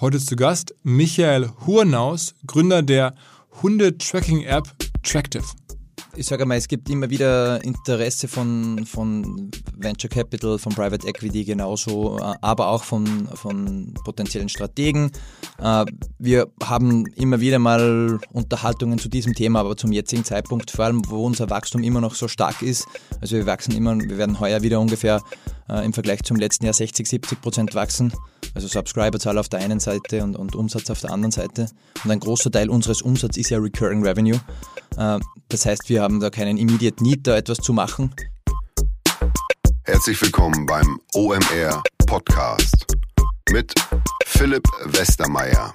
Heute zu Gast Michael Hurnaus, Gründer der Hunde-Tracking-App Tractive ich sage mal, es gibt immer wieder Interesse von, von Venture Capital, von Private Equity genauso, äh, aber auch von, von potenziellen Strategen. Äh, wir haben immer wieder mal Unterhaltungen zu diesem Thema, aber zum jetzigen Zeitpunkt, vor allem wo unser Wachstum immer noch so stark ist, also wir wachsen immer, wir werden heuer wieder ungefähr äh, im Vergleich zum letzten Jahr 60, 70 Prozent wachsen. Also Subscriberzahl auf der einen Seite und, und Umsatz auf der anderen Seite. Und ein großer Teil unseres Umsatzes ist ja Recurring Revenue. Das heißt, wir haben da keinen Immediate Need, da etwas zu machen. Herzlich willkommen beim OMR Podcast mit Philipp Westermeier.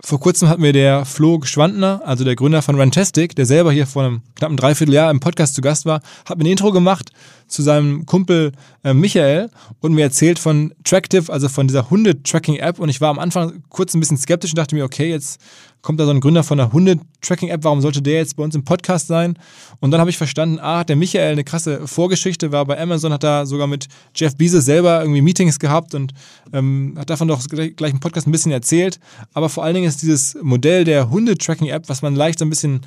Vor kurzem hat mir der Flo Geschwandner, also der Gründer von Rantastic, der selber hier vor einem knappen Dreivierteljahr im Podcast zu Gast war, hat mir ein Intro gemacht zu seinem Kumpel äh, Michael und mir erzählt von Tractive, also von dieser Hunde-Tracking-App. Und ich war am Anfang kurz ein bisschen skeptisch und dachte mir, okay, jetzt kommt da so ein Gründer von einer Hunde-Tracking-App, warum sollte der jetzt bei uns im Podcast sein? Und dann habe ich verstanden, ah, der Michael eine krasse Vorgeschichte, war bei Amazon, hat da sogar mit Jeff Bezos selber irgendwie Meetings gehabt und ähm, hat davon doch gleich im Podcast ein bisschen erzählt. Aber vor allen Dingen ist dieses Modell der Hunde-Tracking-App, was man leicht so ein bisschen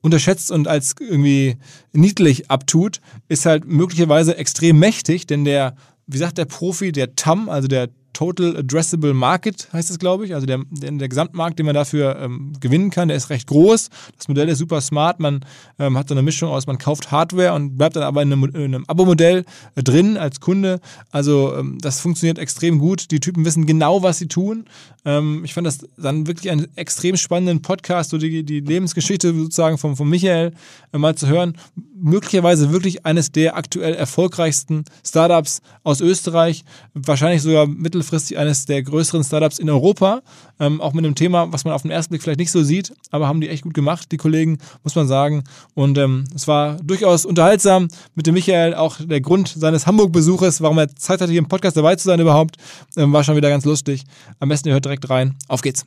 unterschätzt und als irgendwie niedlich abtut, ist halt möglicherweise extrem mächtig, denn der, wie sagt der Profi, der TAM, also der Total Addressable Market heißt es, glaube ich. Also der, der, der, Gesamtmarkt, den man dafür ähm, gewinnen kann, der ist recht groß. Das Modell ist super smart. Man ähm, hat so eine Mischung aus, man kauft Hardware und bleibt dann aber in einem, in einem Abo-Modell äh, drin als Kunde. Also ähm, das funktioniert extrem gut. Die Typen wissen genau, was sie tun. Ähm, ich fand das dann wirklich einen extrem spannenden Podcast, so die, die Lebensgeschichte sozusagen von, von Michael äh, mal zu hören. Möglicherweise wirklich eines der aktuell erfolgreichsten Startups aus Österreich. Wahrscheinlich sogar mittel mittelfristig eines der größeren Startups in Europa. Ähm, auch mit einem Thema, was man auf den ersten Blick vielleicht nicht so sieht, aber haben die echt gut gemacht, die Kollegen, muss man sagen. Und ähm, es war durchaus unterhaltsam mit dem Michael. Auch der Grund seines Hamburg-Besuches, warum er Zeit hatte, hier im Podcast dabei zu sein überhaupt, ähm, war schon wieder ganz lustig. Am besten ihr hört direkt rein. Auf geht's.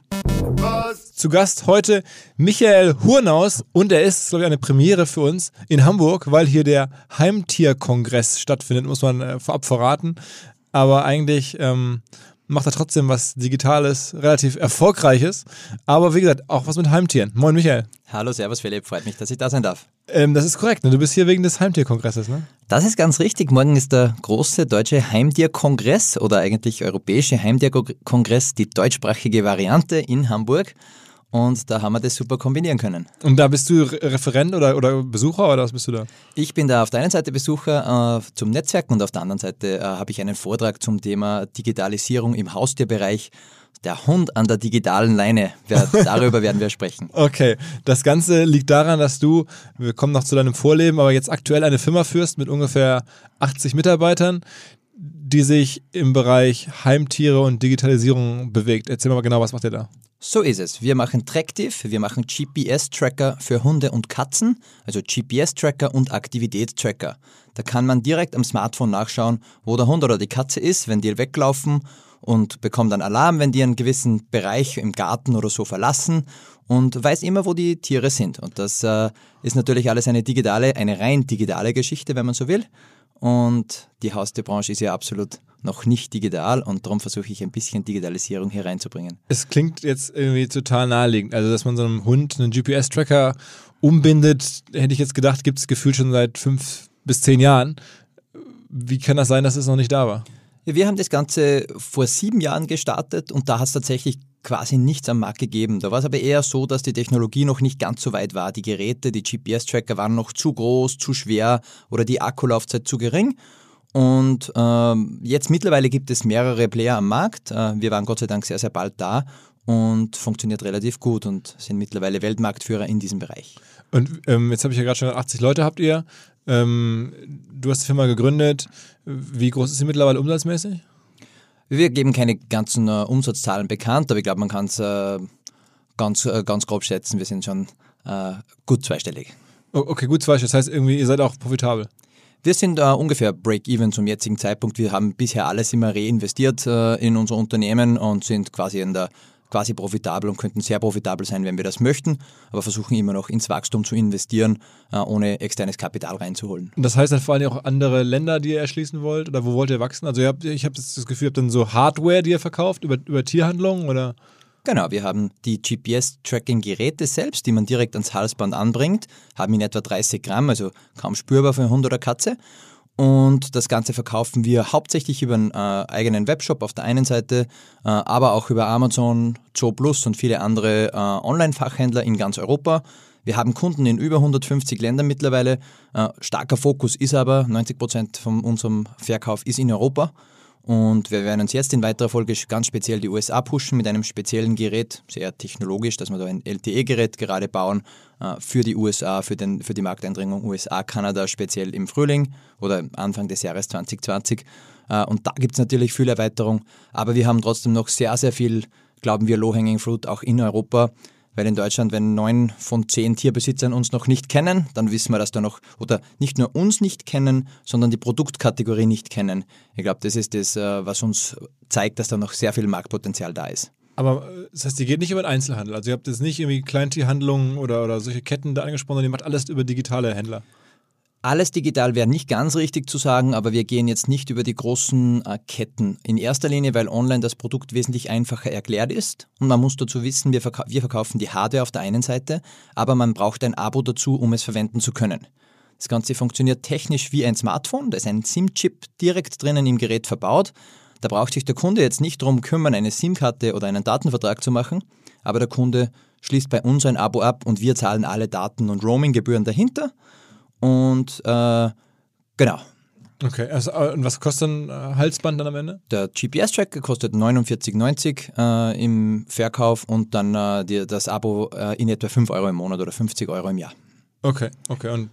Was? Zu Gast heute Michael Hurnaus und er ist, glaube ich, eine Premiere für uns in Hamburg, weil hier der Heimtierkongress stattfindet, muss man äh, vorab verraten aber eigentlich ähm, macht er trotzdem was Digitales, relativ Erfolgreiches. Aber wie gesagt, auch was mit Heimtieren. Moin, Michael. Hallo, Servus, Philipp. Freut mich, dass ich da sein darf. Ähm, das ist korrekt. Ne? Du bist hier wegen des Heimtierkongresses, ne? Das ist ganz richtig. Morgen ist der große deutsche Heimtierkongress oder eigentlich europäische Heimtierkongress, die deutschsprachige Variante in Hamburg. Und da haben wir das super kombinieren können. Und da bist du Referent oder, oder Besucher oder was bist du da? Ich bin da auf der einen Seite Besucher äh, zum Netzwerken und auf der anderen Seite äh, habe ich einen Vortrag zum Thema Digitalisierung im Haustierbereich. Der Hund an der digitalen Leine. Darüber werden wir sprechen. Okay, das Ganze liegt daran, dass du, wir kommen noch zu deinem Vorleben, aber jetzt aktuell eine Firma führst mit ungefähr 80 Mitarbeitern, die sich im Bereich Heimtiere und Digitalisierung bewegt. Erzähl mal genau, was macht ihr da? So ist es. Wir machen Tractive, wir machen GPS-Tracker für Hunde und Katzen, also GPS-Tracker und Aktivitätstracker. Da kann man direkt am Smartphone nachschauen, wo der Hund oder die Katze ist, wenn die weglaufen und bekommt dann Alarm, wenn die einen gewissen Bereich im Garten oder so verlassen und weiß immer, wo die Tiere sind. Und das äh, ist natürlich alles eine digitale, eine rein digitale Geschichte, wenn man so will. Und die Haustierbranche ist ja absolut noch nicht digital und darum versuche ich ein bisschen Digitalisierung hier reinzubringen. Es klingt jetzt irgendwie total naheliegend. Also, dass man so einem Hund einen GPS-Tracker umbindet, hätte ich jetzt gedacht, gibt es gefühlt schon seit fünf bis zehn Jahren. Wie kann das sein, dass es noch nicht da war? Wir haben das Ganze vor sieben Jahren gestartet und da hat es tatsächlich quasi nichts am Markt gegeben. Da war es aber eher so, dass die Technologie noch nicht ganz so weit war. Die Geräte, die GPS-Tracker waren noch zu groß, zu schwer oder die Akkulaufzeit zu gering. Und ähm, jetzt mittlerweile gibt es mehrere Player am Markt. Äh, wir waren Gott sei Dank sehr, sehr bald da und funktioniert relativ gut und sind mittlerweile Weltmarktführer in diesem Bereich. Und ähm, jetzt habe ich ja gerade schon 80 Leute habt ihr. Ähm, du hast die Firma gegründet. Wie groß ist sie mittlerweile umsatzmäßig? Wir geben keine ganzen äh, Umsatzzahlen bekannt, aber ich glaube, man kann es äh, ganz, äh, ganz grob schätzen. Wir sind schon äh, gut zweistellig. Okay, gut zweistellig. Das heißt irgendwie, ihr seid auch profitabel. Wir sind äh, ungefähr Break-Even zum jetzigen Zeitpunkt. Wir haben bisher alles immer reinvestiert äh, in unser Unternehmen und sind quasi in der quasi profitabel und könnten sehr profitabel sein, wenn wir das möchten, aber versuchen immer noch ins Wachstum zu investieren, äh, ohne externes Kapital reinzuholen. Und das heißt dann vor allem auch andere Länder, die ihr erschließen wollt oder wo wollt ihr wachsen? Also habt, ich habe das Gefühl, ihr habt dann so Hardware, die ihr verkauft über, über Tierhandlungen oder? Genau, wir haben die GPS-Tracking-Geräte selbst, die man direkt ans Halsband anbringt, haben in etwa 30 Gramm, also kaum spürbar für einen Hund oder Katze und das Ganze verkaufen wir hauptsächlich über einen äh, eigenen Webshop auf der einen Seite, äh, aber auch über Amazon, Joe Plus und viele andere äh, Online-Fachhändler in ganz Europa. Wir haben Kunden in über 150 Ländern mittlerweile. Äh, starker Fokus ist aber, 90 Prozent von unserem Verkauf ist in Europa. Und wir werden uns jetzt in weiterer Folge ganz speziell die USA pushen mit einem speziellen Gerät, sehr technologisch, dass wir da ein LTE-Gerät gerade bauen äh, für die USA, für, den, für die Markteindringung USA, Kanada speziell im Frühling oder Anfang des Jahres 2020. Äh, und da gibt es natürlich viel Erweiterung, aber wir haben trotzdem noch sehr, sehr viel, glauben wir, Low-Hanging Fruit auch in Europa weil in Deutschland, wenn neun von zehn Tierbesitzern uns noch nicht kennen, dann wissen wir, dass da noch, oder nicht nur uns nicht kennen, sondern die Produktkategorie nicht kennen. Ich glaube, das ist das, äh, was uns zeigt, dass da noch sehr viel Marktpotenzial da ist. Aber äh, das heißt, ihr geht nicht über den Einzelhandel. Also ihr habt jetzt nicht irgendwie Kleintierhandlungen oder, oder solche Ketten da angesprochen, sondern ihr macht alles über digitale Händler. Alles digital wäre nicht ganz richtig zu sagen, aber wir gehen jetzt nicht über die großen äh, Ketten. In erster Linie, weil online das Produkt wesentlich einfacher erklärt ist. Und man muss dazu wissen, wir, verkau wir verkaufen die Hardware auf der einen Seite, aber man braucht ein Abo dazu, um es verwenden zu können. Das Ganze funktioniert technisch wie ein Smartphone. Da ist ein SIM-Chip direkt drinnen im Gerät verbaut. Da braucht sich der Kunde jetzt nicht darum kümmern, eine SIM-Karte oder einen Datenvertrag zu machen, aber der Kunde schließt bei uns ein Abo ab und wir zahlen alle Daten- und Roaming-Gebühren dahinter und äh, genau. Okay, also, äh, und was kostet ein äh, Halsband dann am Ende? Der GPS-Tracker kostet 49,90 äh, im Verkauf und dann äh, die, das Abo äh, in etwa 5 Euro im Monat oder 50 Euro im Jahr. Okay, okay. Und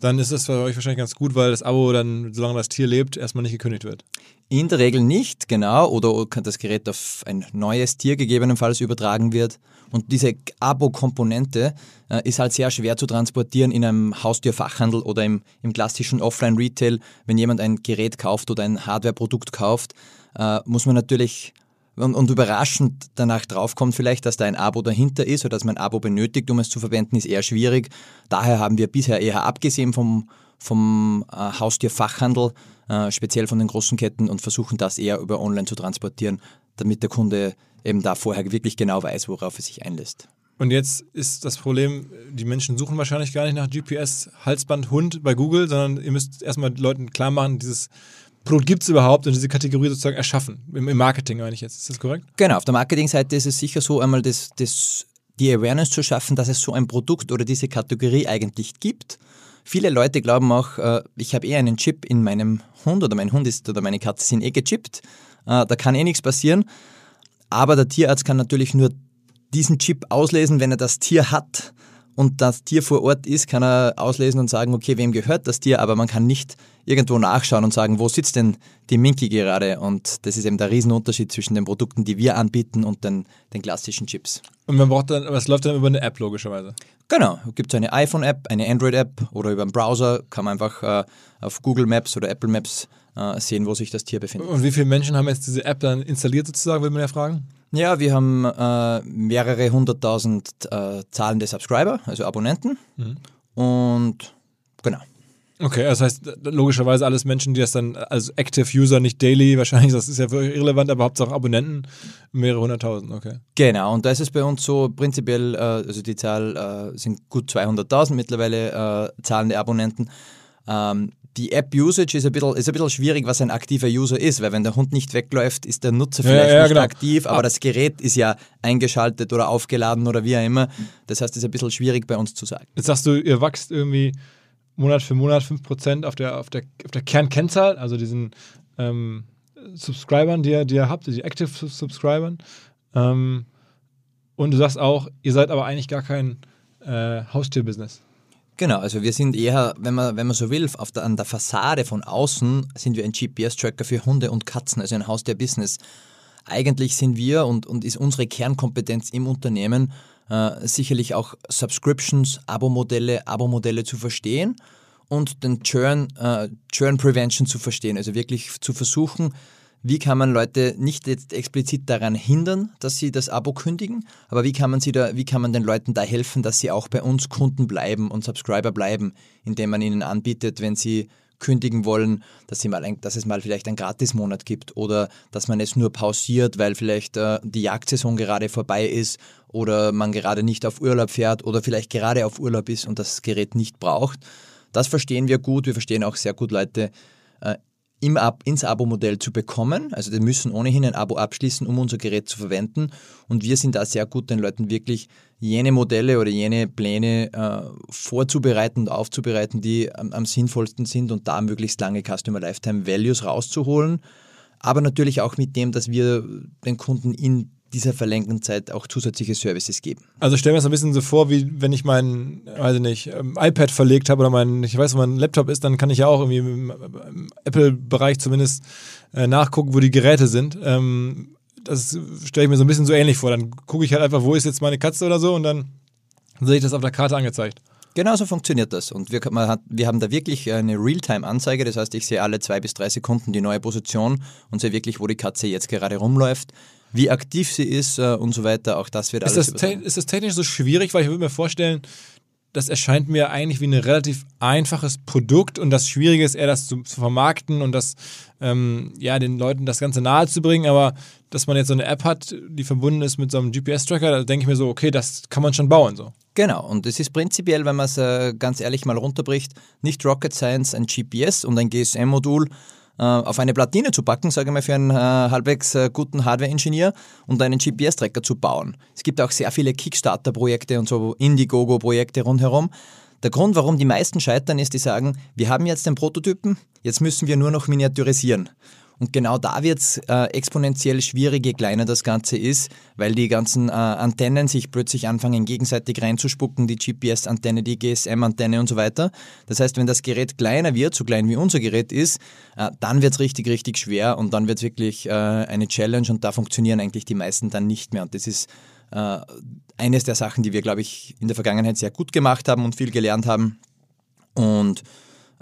dann ist es für euch wahrscheinlich ganz gut, weil das Abo dann, solange das Tier lebt, erstmal nicht gekündigt wird. In der Regel nicht, genau. Oder das Gerät auf ein neues Tier gegebenenfalls übertragen wird. Und diese Abo-Komponente äh, ist halt sehr schwer zu transportieren in einem Haustierfachhandel oder im, im klassischen Offline-Retail. Wenn jemand ein Gerät kauft oder ein Hardware-Produkt kauft, äh, muss man natürlich und, und, überraschend danach draufkommt vielleicht, dass da ein Abo dahinter ist oder dass man ein Abo benötigt, um es zu verwenden, ist eher schwierig. Daher haben wir bisher eher abgesehen vom, vom äh, Haustierfachhandel, äh, speziell von den großen Ketten und versuchen das eher über online zu transportieren, damit der Kunde eben da vorher wirklich genau weiß, worauf er sich einlässt. Und jetzt ist das Problem, die Menschen suchen wahrscheinlich gar nicht nach GPS, Halsband, Hund bei Google, sondern ihr müsst erstmal den Leuten klar machen, dieses Produkt gibt es überhaupt und diese Kategorie sozusagen erschaffen. Im, Im, Marketing meine ich jetzt. Ist das korrekt? Genau, auf der Marketingseite ist es sicher so, einmal das, das, die Awareness zu schaffen, dass es so ein Produkt oder diese Kategorie eigentlich gibt. Viele Leute glauben auch, äh, ich habe eh einen Chip in meinem Hund oder mein Hund ist oder meine Katze sind eh gechippt. Äh, da kann eh nichts passieren. Aber der Tierarzt kann natürlich nur diesen Chip auslesen, wenn er das Tier hat und das Tier vor Ort ist, kann er auslesen und sagen, okay, wem gehört das Tier, aber man kann nicht irgendwo nachschauen und sagen, wo sitzt denn die Minky gerade? Und das ist eben der Riesenunterschied zwischen den Produkten, die wir anbieten und den, den klassischen Chips. Und man braucht dann, es läuft dann über eine App logischerweise. Genau, gibt es eine iPhone-App, eine Android-App oder über einen Browser kann man einfach äh, auf Google Maps oder Apple Maps äh, sehen, wo sich das Tier befindet. Und wie viele Menschen haben jetzt diese App dann installiert sozusagen, will man ja fragen? Ja, wir haben äh, mehrere hunderttausend äh, zahlende Subscriber, also Abonnenten. Mhm. Und genau. Okay, das heißt logischerweise alles Menschen, die das dann als Active User, nicht daily, wahrscheinlich, das ist ja irrelevant, aber Hauptsache Abonnenten, mehrere hunderttausend, okay. Genau, und da ist es bei uns so prinzipiell, äh, also die Zahl äh, sind gut 200.000 mittlerweile äh, zahlende Abonnenten. Ähm, die App-Usage ist, ein bisschen, ist ein bisschen schwierig, was ein aktiver User ist, weil wenn der Hund nicht wegläuft, ist der Nutzer vielleicht ja, ja, nicht genau. aktiv, aber ah. das Gerät ist ja eingeschaltet oder aufgeladen oder wie auch immer. Das heißt, es ist ein bisschen schwierig bei uns zu sagen. Jetzt sagst du, ihr wächst irgendwie Monat für Monat 5% auf der, auf der, auf der Kernkennzahl, also diesen ähm, Subscribern, die ihr, die ihr habt, die Active Subscribern. Ähm, und du sagst auch, ihr seid aber eigentlich gar kein äh, Haustierbusiness. Genau, also wir sind eher, wenn man, wenn man so will, der, an der Fassade von außen sind wir ein GPS-Tracker für Hunde und Katzen, also ein Haus der Business. Eigentlich sind wir und, und ist unsere Kernkompetenz im Unternehmen äh, sicherlich auch Subscriptions, Abo-Modelle, Abo-Modelle zu verstehen und den Churn, äh, Churn Prevention zu verstehen, also wirklich zu versuchen, wie kann man Leute nicht jetzt explizit daran hindern, dass sie das Abo kündigen, aber wie kann man sie da, wie kann man den Leuten da helfen, dass sie auch bei uns Kunden bleiben und Subscriber bleiben, indem man ihnen anbietet, wenn sie kündigen wollen, dass, sie mal ein, dass es mal vielleicht einen Gratismonat gibt oder dass man es nur pausiert, weil vielleicht äh, die Jagdsaison gerade vorbei ist oder man gerade nicht auf Urlaub fährt oder vielleicht gerade auf Urlaub ist und das Gerät nicht braucht. Das verstehen wir gut. Wir verstehen auch sehr gut Leute äh, im Ab ins Abo-Modell zu bekommen. Also die müssen ohnehin ein Abo abschließen, um unser Gerät zu verwenden. Und wir sind da sehr gut, den Leuten wirklich jene Modelle oder jene Pläne äh, vorzubereiten und aufzubereiten, die am, am sinnvollsten sind und da möglichst lange Customer Lifetime Values rauszuholen. Aber natürlich auch mit dem, dass wir den Kunden in dieser verlängerten Zeit auch zusätzliche Services geben. Also stellen wir es ein bisschen so vor, wie wenn ich mein, weiß ich nicht, ähm, iPad verlegt habe oder mein, ich weiß, wo mein Laptop ist, dann kann ich ja auch irgendwie im, im Apple-Bereich zumindest äh, nachgucken, wo die Geräte sind. Ähm, das stelle ich mir so ein bisschen so ähnlich vor. Dann gucke ich halt einfach, wo ist jetzt meine Katze oder so und dann sehe ich das auf der Karte angezeigt. Genauso funktioniert das. Und wir, hat, wir haben da wirklich eine Realtime-Anzeige. Das heißt, ich sehe alle zwei bis drei Sekunden die neue Position und sehe wirklich, wo die Katze jetzt gerade rumläuft wie aktiv sie ist äh, und so weiter. Auch das wird ist alles. Das ist das technisch so schwierig? Weil ich würde mir vorstellen, das erscheint mir eigentlich wie ein relativ einfaches Produkt und das Schwierige ist eher, das zu, zu vermarkten und das, ähm, ja, den Leuten das Ganze nahe zu bringen. Aber dass man jetzt so eine App hat, die verbunden ist mit so einem GPS-Tracker, da denke ich mir so, okay, das kann man schon bauen so. Genau, und es ist prinzipiell, wenn man es äh, ganz ehrlich mal runterbricht, nicht Rocket Science, ein GPS und ein GSM-Modul, auf eine Platine zu packen, sage ich mal, für einen äh, halbwegs äh, guten Hardware-Ingenieur und einen GPS-Tracker zu bauen. Es gibt auch sehr viele Kickstarter-Projekte und so Indiegogo-Projekte rundherum. Der Grund, warum die meisten scheitern, ist, die sagen, wir haben jetzt den Prototypen, jetzt müssen wir nur noch miniaturisieren. Und genau da wird es äh, exponentiell schwierig, je kleiner das Ganze ist, weil die ganzen äh, Antennen sich plötzlich anfangen, gegenseitig reinzuspucken, die GPS-Antenne, die GSM-Antenne und so weiter. Das heißt, wenn das Gerät kleiner wird, so klein wie unser Gerät ist, äh, dann wird es richtig, richtig schwer und dann wird es wirklich äh, eine Challenge und da funktionieren eigentlich die meisten dann nicht mehr. Und das ist äh, eines der Sachen, die wir, glaube ich, in der Vergangenheit sehr gut gemacht haben und viel gelernt haben. Und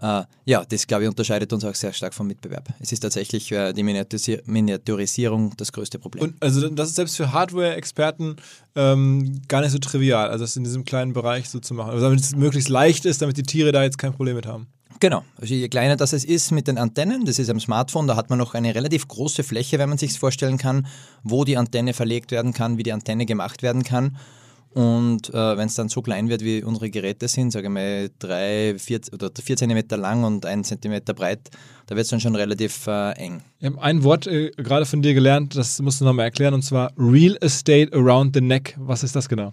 ja, das glaube ich unterscheidet uns auch sehr stark vom Mitbewerb. Es ist tatsächlich uh, die Miniaturisierung das größte Problem. Und also das ist selbst für Hardware-Experten ähm, gar nicht so trivial, also das in diesem kleinen Bereich so zu machen. Also damit es möglichst leicht ist, damit die Tiere da jetzt kein Problem mit haben. Genau, also je kleiner das es ist mit den Antennen, das ist am Smartphone, da hat man noch eine relativ große Fläche, wenn man sich vorstellen kann, wo die Antenne verlegt werden kann, wie die Antenne gemacht werden kann. Und äh, wenn es dann so klein wird, wie unsere Geräte sind, sage ich mal drei, vier oder vier Zentimeter lang und ein Zentimeter breit, da wird es dann schon relativ äh, eng. Wir haben ein Wort äh, gerade von dir gelernt, das musst du nochmal erklären, und zwar Real Estate Around the Neck. Was ist das genau?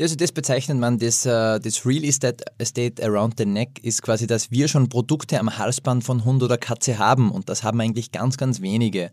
Also das bezeichnet man, das, äh, das Real Estate, Estate Around the Neck ist quasi, dass wir schon Produkte am Halsband von Hund oder Katze haben und das haben eigentlich ganz, ganz wenige.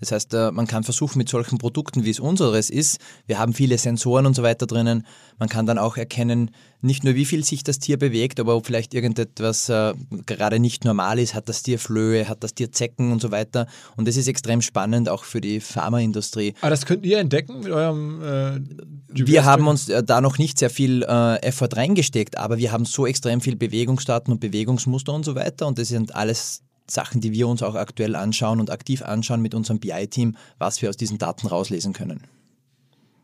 Das heißt, äh, man kann versuchen mit solchen Produkten, wie es unseres ist, wir haben viele Sensoren und so weiter drinnen, man kann dann auch erkennen, nicht nur wie viel sich das Tier bewegt, aber ob vielleicht irgendetwas äh, gerade nicht normal ist, hat das Tier Flöhe, hat das Tier Zecken und so weiter. Und das ist extrem spannend auch für die Pharmaindustrie. Aber das könnt ihr entdecken mit eurem äh, Wir haben uns äh, da noch nicht sehr viel Effort reingesteckt, aber wir haben so extrem viel Bewegungsdaten und Bewegungsmuster und so weiter und das sind alles Sachen, die wir uns auch aktuell anschauen und aktiv anschauen mit unserem BI-Team, was wir aus diesen Daten rauslesen können.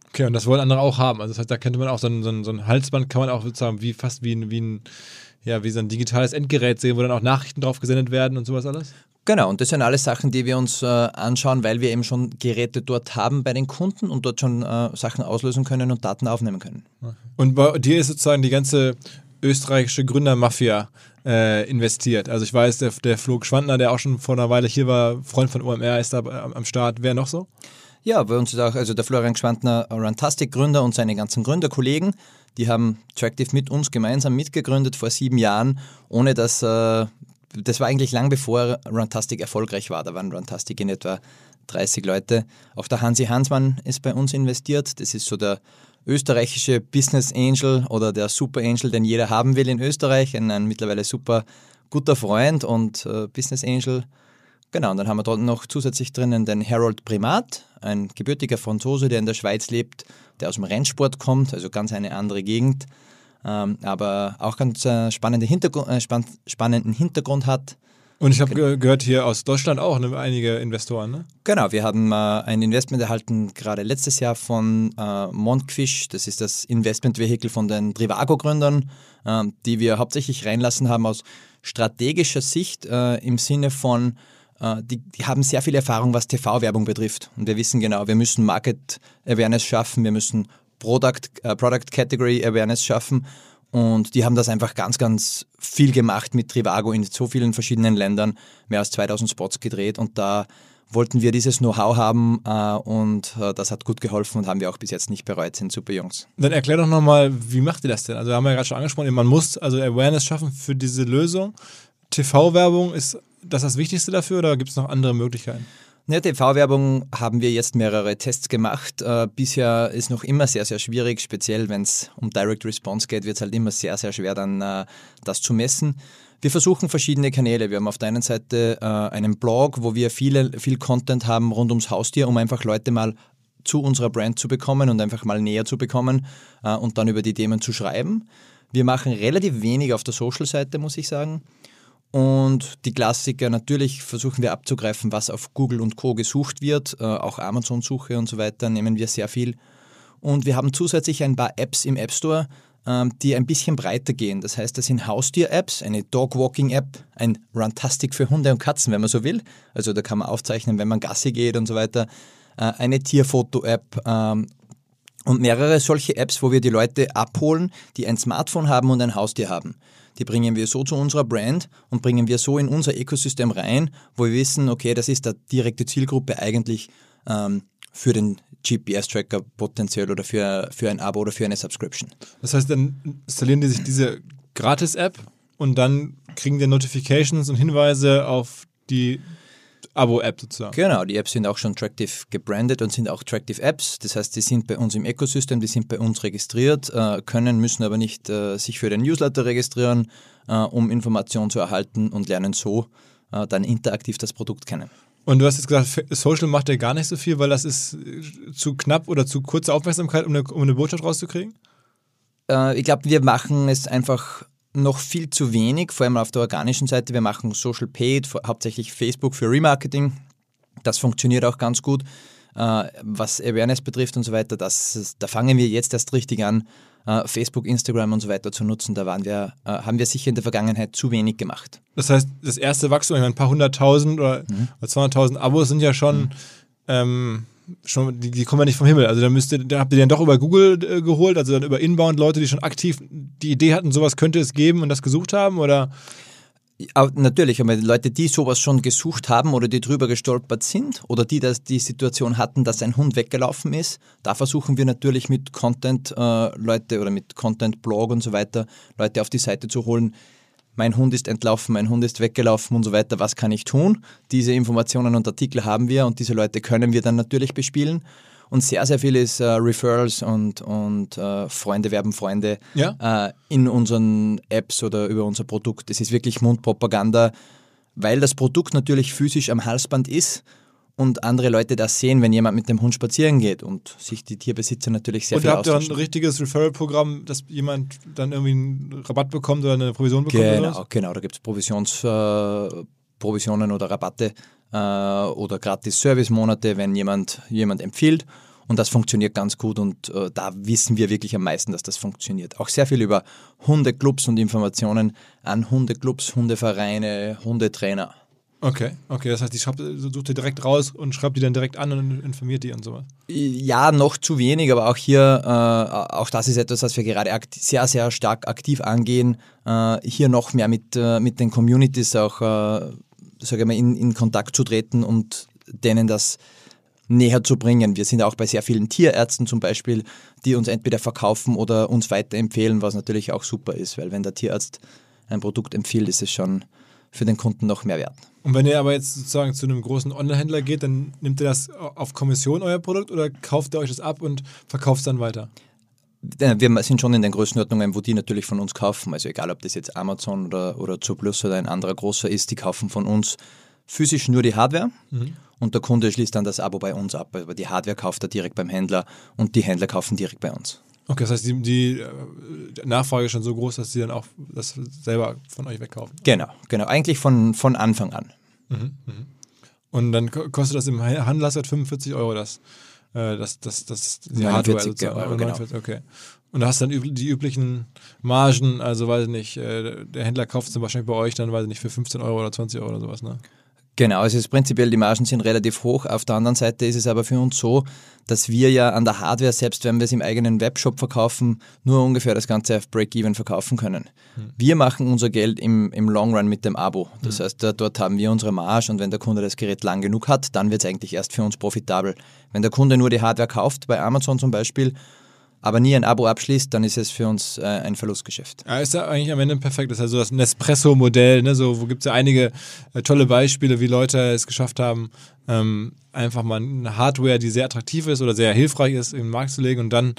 Okay, und das wollen andere auch haben. Also das heißt, da könnte man auch so ein, so ein, so ein Halsband, kann man auch sozusagen wie fast wie ein, wie ein, ja, wie so ein digitales Endgerät sehen, wo dann auch Nachrichten drauf gesendet werden und sowas alles? Genau, und das sind alles Sachen, die wir uns äh, anschauen, weil wir eben schon Geräte dort haben bei den Kunden und dort schon äh, Sachen auslösen können und Daten aufnehmen können. Okay. Und bei dir ist sozusagen die ganze österreichische Gründermafia äh, investiert. Also ich weiß, der, der Flo Schwandner, der auch schon vor einer Weile hier war, Freund von OMR, ist da am, Start. Wer noch so? Ja, bei uns ist auch also der Florian Schwantner, Runtastic-Gründer und seine ganzen Gründerkollegen. Die haben Tractive mit uns gemeinsam mitgegründet vor sieben Jahren, ohne dass, äh, das war eigentlich lang bevor Runtastic erfolgreich war. Da waren Runtastic in etwa 30 Leute. Auch der Hansi Hansmann ist bei uns investiert. Das ist so der österreichische Business Angel oder der Super Angel, den jeder haben will in Österreich. Ein, ein mittlerweile super guter Freund und äh, Business Angel. Genau, und dann haben wir dort noch zusätzlich drinnen den Harold Primat, ein gebürtiger Franzose, der in der Schweiz lebt, der aus dem Rennsport kommt, also ganz eine andere Gegend, ähm, aber auch ganz äh, spannende Hintergrund, äh, spann spannenden Hintergrund hat. Und ich habe ge gehört hier aus Deutschland auch ne, einige Investoren, ne? Genau, wir haben äh, ein Investment erhalten, gerade letztes Jahr von äh, Montfish. Das ist das Investmentvehikel von den Trivago-Gründern, äh, die wir hauptsächlich reinlassen haben aus strategischer Sicht äh, im Sinne von, äh, die, die, haben sehr viel Erfahrung, was TV-Werbung betrifft. Und wir wissen genau, wir müssen Market Awareness schaffen, wir müssen Product, äh, Product Category Awareness schaffen. Und die haben das einfach ganz, ganz viel gemacht mit Trivago in so vielen verschiedenen Ländern, mehr als 2000 Spots gedreht. Und da wollten wir dieses Know-how haben äh, und äh, das hat gut geholfen und haben wir auch bis jetzt nicht bereut, sind super Jungs. Dann erklär doch nochmal, wie macht ihr das denn? Also haben wir ja gerade schon angesprochen, man muss also Awareness schaffen für diese Lösung. TV-Werbung ist das das Wichtigste dafür oder gibt es noch andere Möglichkeiten? In der TV-Werbung haben wir jetzt mehrere Tests gemacht. Äh, bisher ist noch immer sehr, sehr schwierig, speziell wenn es um Direct Response geht, wird es halt immer sehr, sehr schwer, dann äh, das zu messen. Wir versuchen verschiedene Kanäle. Wir haben auf der einen Seite äh, einen Blog, wo wir viele, viel Content haben rund ums Haustier, um einfach Leute mal zu unserer Brand zu bekommen und einfach mal näher zu bekommen und dann über die Themen zu schreiben. Wir machen relativ wenig auf der Social-Seite, muss ich sagen. Und die Klassiker natürlich versuchen wir abzugreifen, was auf Google und Co. gesucht wird. Äh, auch Amazon-Suche und so weiter nehmen wir sehr viel. Und wir haben zusätzlich ein paar Apps im App Store, ähm, die ein bisschen breiter gehen. Das heißt, das sind Haustier-Apps, eine Dog-Walking-App, ein Runtastic für Hunde und Katzen, wenn man so will. Also da kann man aufzeichnen, wenn man Gassi geht und so weiter. Äh, eine Tierfoto-App ähm, und mehrere solche Apps, wo wir die Leute abholen, die ein Smartphone haben und ein Haustier haben die bringen wir so zu unserer Brand und bringen wir so in unser Ökosystem rein, wo wir wissen, okay, das ist der direkte Zielgruppe eigentlich ähm, für den GPS-Tracker potenziell oder für, für ein Abo oder für eine Subscription. Das heißt, dann installieren die sich diese Gratis-App und dann kriegen die Notifications und Hinweise auf die Abo-App sozusagen. Genau, die Apps sind auch schon Tractive gebrandet und sind auch Tractive Apps. Das heißt, die sind bei uns im Ökosystem, die sind bei uns registriert, äh, können, müssen aber nicht äh, sich für den Newsletter registrieren, äh, um Informationen zu erhalten und lernen so dann interaktiv das Produkt kennen. Und du hast jetzt gesagt, Social macht ja gar nicht so viel, weil das ist zu knapp oder zu kurze Aufmerksamkeit, um eine, um eine Botschaft rauszukriegen? Ich glaube, wir machen es einfach noch viel zu wenig, vor allem auf der organischen Seite. Wir machen Social Paid, hauptsächlich Facebook für Remarketing. Das funktioniert auch ganz gut. Äh, was Awareness betrifft und so weiter, das, da fangen wir jetzt erst richtig an, äh, Facebook, Instagram und so weiter zu nutzen. Da waren wir, äh, haben wir sicher in der Vergangenheit zu wenig gemacht. Das heißt, das erste Wachstum, ich meine, ein paar hunderttausend oder mhm. 200.000 Abos sind ja schon mhm. ähm, schon, die, die, kommen ja nicht vom Himmel. Also da müsst ihr, da habt ihr den doch über Google äh, geholt, also dann über Inbound Leute, die schon aktiv die Idee hatten, sowas könnte es geben und das gesucht haben oder? Ja, natürlich, aber Leute, die sowas schon gesucht haben oder die drüber gestolpert sind oder die das, die Situation hatten, dass ein Hund weggelaufen ist, da versuchen wir natürlich mit Content äh, oder mit Content Blog und so weiter Leute auf die Seite zu holen, mein Hund ist entlaufen, mein Hund ist weggelaufen und so weiter, was kann ich tun? Diese Informationen und Artikel haben wir und diese Leute können wir dann natürlich bespielen. Und sehr, sehr viel ist äh, Referrals und, und äh, Freunde werben Freunde Ja. äh, in unseren Apps oder über unser Produkt. Es ist wirklich Mundpropaganda, weil das Produkt natürlich physisch am Halsband ist und andere Leute das sehen, wenn jemand mit dem Hund spazieren geht und sich die Tierbesitzer natürlich sehr Und viel habt ihr ein richtiges Referral-Programm, dass jemand dann irgendwie einen Rabatt bekommt oder eine Provision bekommt? Genau, genau. Da gibt es Provisions, äh, Provisionen oder Rabatte äh, oder gratis Servicemonate, wenn jemand jemand empfiehlt. Und das funktioniert ganz gut und äh, da wissen wir wirklich am meisten, dass das funktioniert. Auch sehr viel über Hundeclubs und Informationen an Hundeclubs, Hundevereine, Hundetrainer. Okay, okay. Das heißt, die schreibt, sucht ihr direkt raus und schreibt die dann direkt an und informiert die und sowas. Ja, noch zu wenig, aber auch hier, äh, auch das ist etwas, was wir gerade sehr, sehr stark aktiv angehen. Äh, hier noch mehr mit, äh, mit den Communities auch, äh, sage mal, in, in Kontakt zu treten und denen das näher zu bringen. Wir sind auch bei sehr vielen Tierärzten zum Beispiel, die uns entweder verkaufen oder uns weiterempfehlen, was natürlich auch super ist, weil wenn der Tierarzt ein Produkt empfiehlt, ist es schon für den Kunden noch mehr wert. Und wenn ihr aber jetzt sozusagen zu einem großen Online-Händler geht, dann nimmt ihr das auf Kommission, euer Produkt, oder kauft ihr euch das ab und verkauft es dann weiter? Wir sind schon in den Größenordnungen, wo die natürlich von uns kaufen. Also egal, ob das jetzt Amazon oder, oder Zooplus oder ein anderer großer ist, die kaufen von uns physisch nur die Hardware und der Kunde schließt dann das Abo bei uns ab. Aber die Hardware kauft er direkt beim Händler und die Händler kaufen direkt bei uns. Okay, das heißt, die, die äh, Nachfrage ist schon so groß, dass sie dann auch das selber von euch wegkaufen. Genau, genau. Eigentlich von, von Anfang an. Und dann ko- kostet das im Handel hast du halt 45 Euro das, äh, das, das, das die 49 Hardware sozusagen. Euro, genau. 49, okay. Und da hast du dann die üblichen Margen, also weiß ich nicht, äh, der Händler kauft es dann wahrscheinlich bei euch dann, weiß ich nicht, für 15 Euro oder 20 Euro oder sowas, ne? Genau, also es ist prinzipiell, die Margen sind relativ hoch. Auf der anderen Seite ist es aber für uns so, dass wir ja an der Hardware, selbst wenn wir es im eigenen Webshop verkaufen, nur ungefähr das Ganze auf Break-Even verkaufen können. Wir machen unser Geld im, im Long Run mit dem Abo. Das heißt, da, dort haben wir unsere Marge und wenn der Kunde das Gerät lang genug hat, dann wird es eigentlich erst für uns profitabel. Wenn der Kunde nur die Hardware kauft, bei Amazon zum Beispiel, aber nie ein Abo abschließt, dann ist es für uns äh, ein Verlustgeschäft. Ja, ist ja eigentlich am Ende perfekt. Das ist also das Nespresso-Modell, ne? So, wo gibt es ja einige äh, tolle Beispiele, wie Leute es geschafft haben, ähm, einfach mal eine Hardware, die sehr attraktiv ist oder sehr hilfreich ist, in den Markt zu legen und dann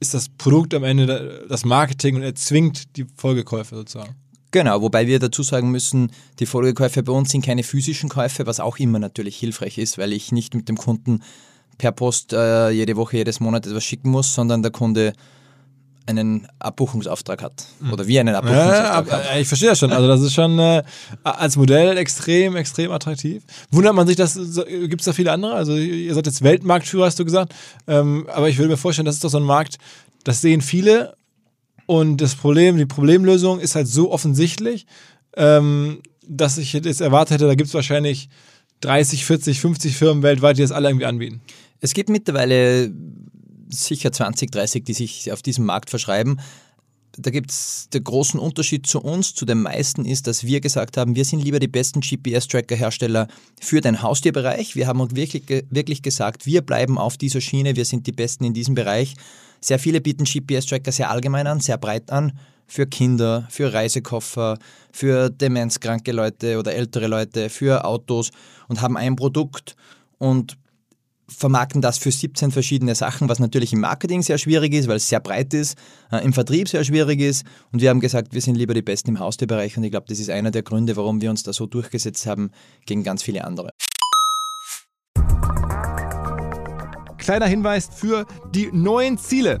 ist das Produkt am Ende da- das Marketing und erzwingt die Folgekäufe sozusagen. Genau, wobei wir dazu sagen müssen, die Folgekäufe bei uns sind keine physischen Käufe, was auch immer natürlich hilfreich ist, weil ich nicht mit dem Kunden per Post äh, jede Woche, jedes Monat etwas schicken muss, sondern der Kunde einen Abbuchungsauftrag hat. Oder wir einen Ja, Abbuchungsauftrag aber, haben. äh, ich verstehe das schon. Also das ist schon äh, als Modell extrem, extrem attraktiv. Wundert man sich, dass gibt es da viele andere? Also ihr seid jetzt Weltmarktführer, hast du gesagt. Ähm, aber ich würde mir vorstellen, das ist doch so ein Markt, das sehen viele. Und das Problem, die Problemlösung ist halt so offensichtlich, ähm, dass ich jetzt erwartet hätte, da gibt es wahrscheinlich 30, 40, 50 Firmen weltweit, die das alle irgendwie anbieten. Es gibt mittlerweile sicher 20, 30, die sich auf diesem Markt verschreiben. Da gibt es den großen Unterschied zu uns, zu den meisten, ist, dass wir gesagt haben, wir sind lieber die besten GPS-Tracker-Hersteller für den Haustierbereich. Wir haben uns wirklich, wirklich gesagt, wir bleiben auf dieser Schiene, wir sind die Besten in diesem Bereich. Sehr viele bieten GPS-Tracker sehr allgemein an, sehr breit an. Für Kinder, für Reisekoffer, für demenzkranke Leute oder ältere Leute, für Autos und haben ein Produkt und vermarkten das für 17 verschiedene Sachen, was natürlich im Marketing sehr schwierig ist, weil es sehr breit ist, äh, im Vertrieb sehr schwierig ist. Und wir haben gesagt, wir sind lieber die Besten im Haustierbereich und ich glaube, das ist einer der Gründe, warum wir uns da so durchgesetzt haben gegen ganz viele andere. Kleiner Hinweis für die neuen Ziele.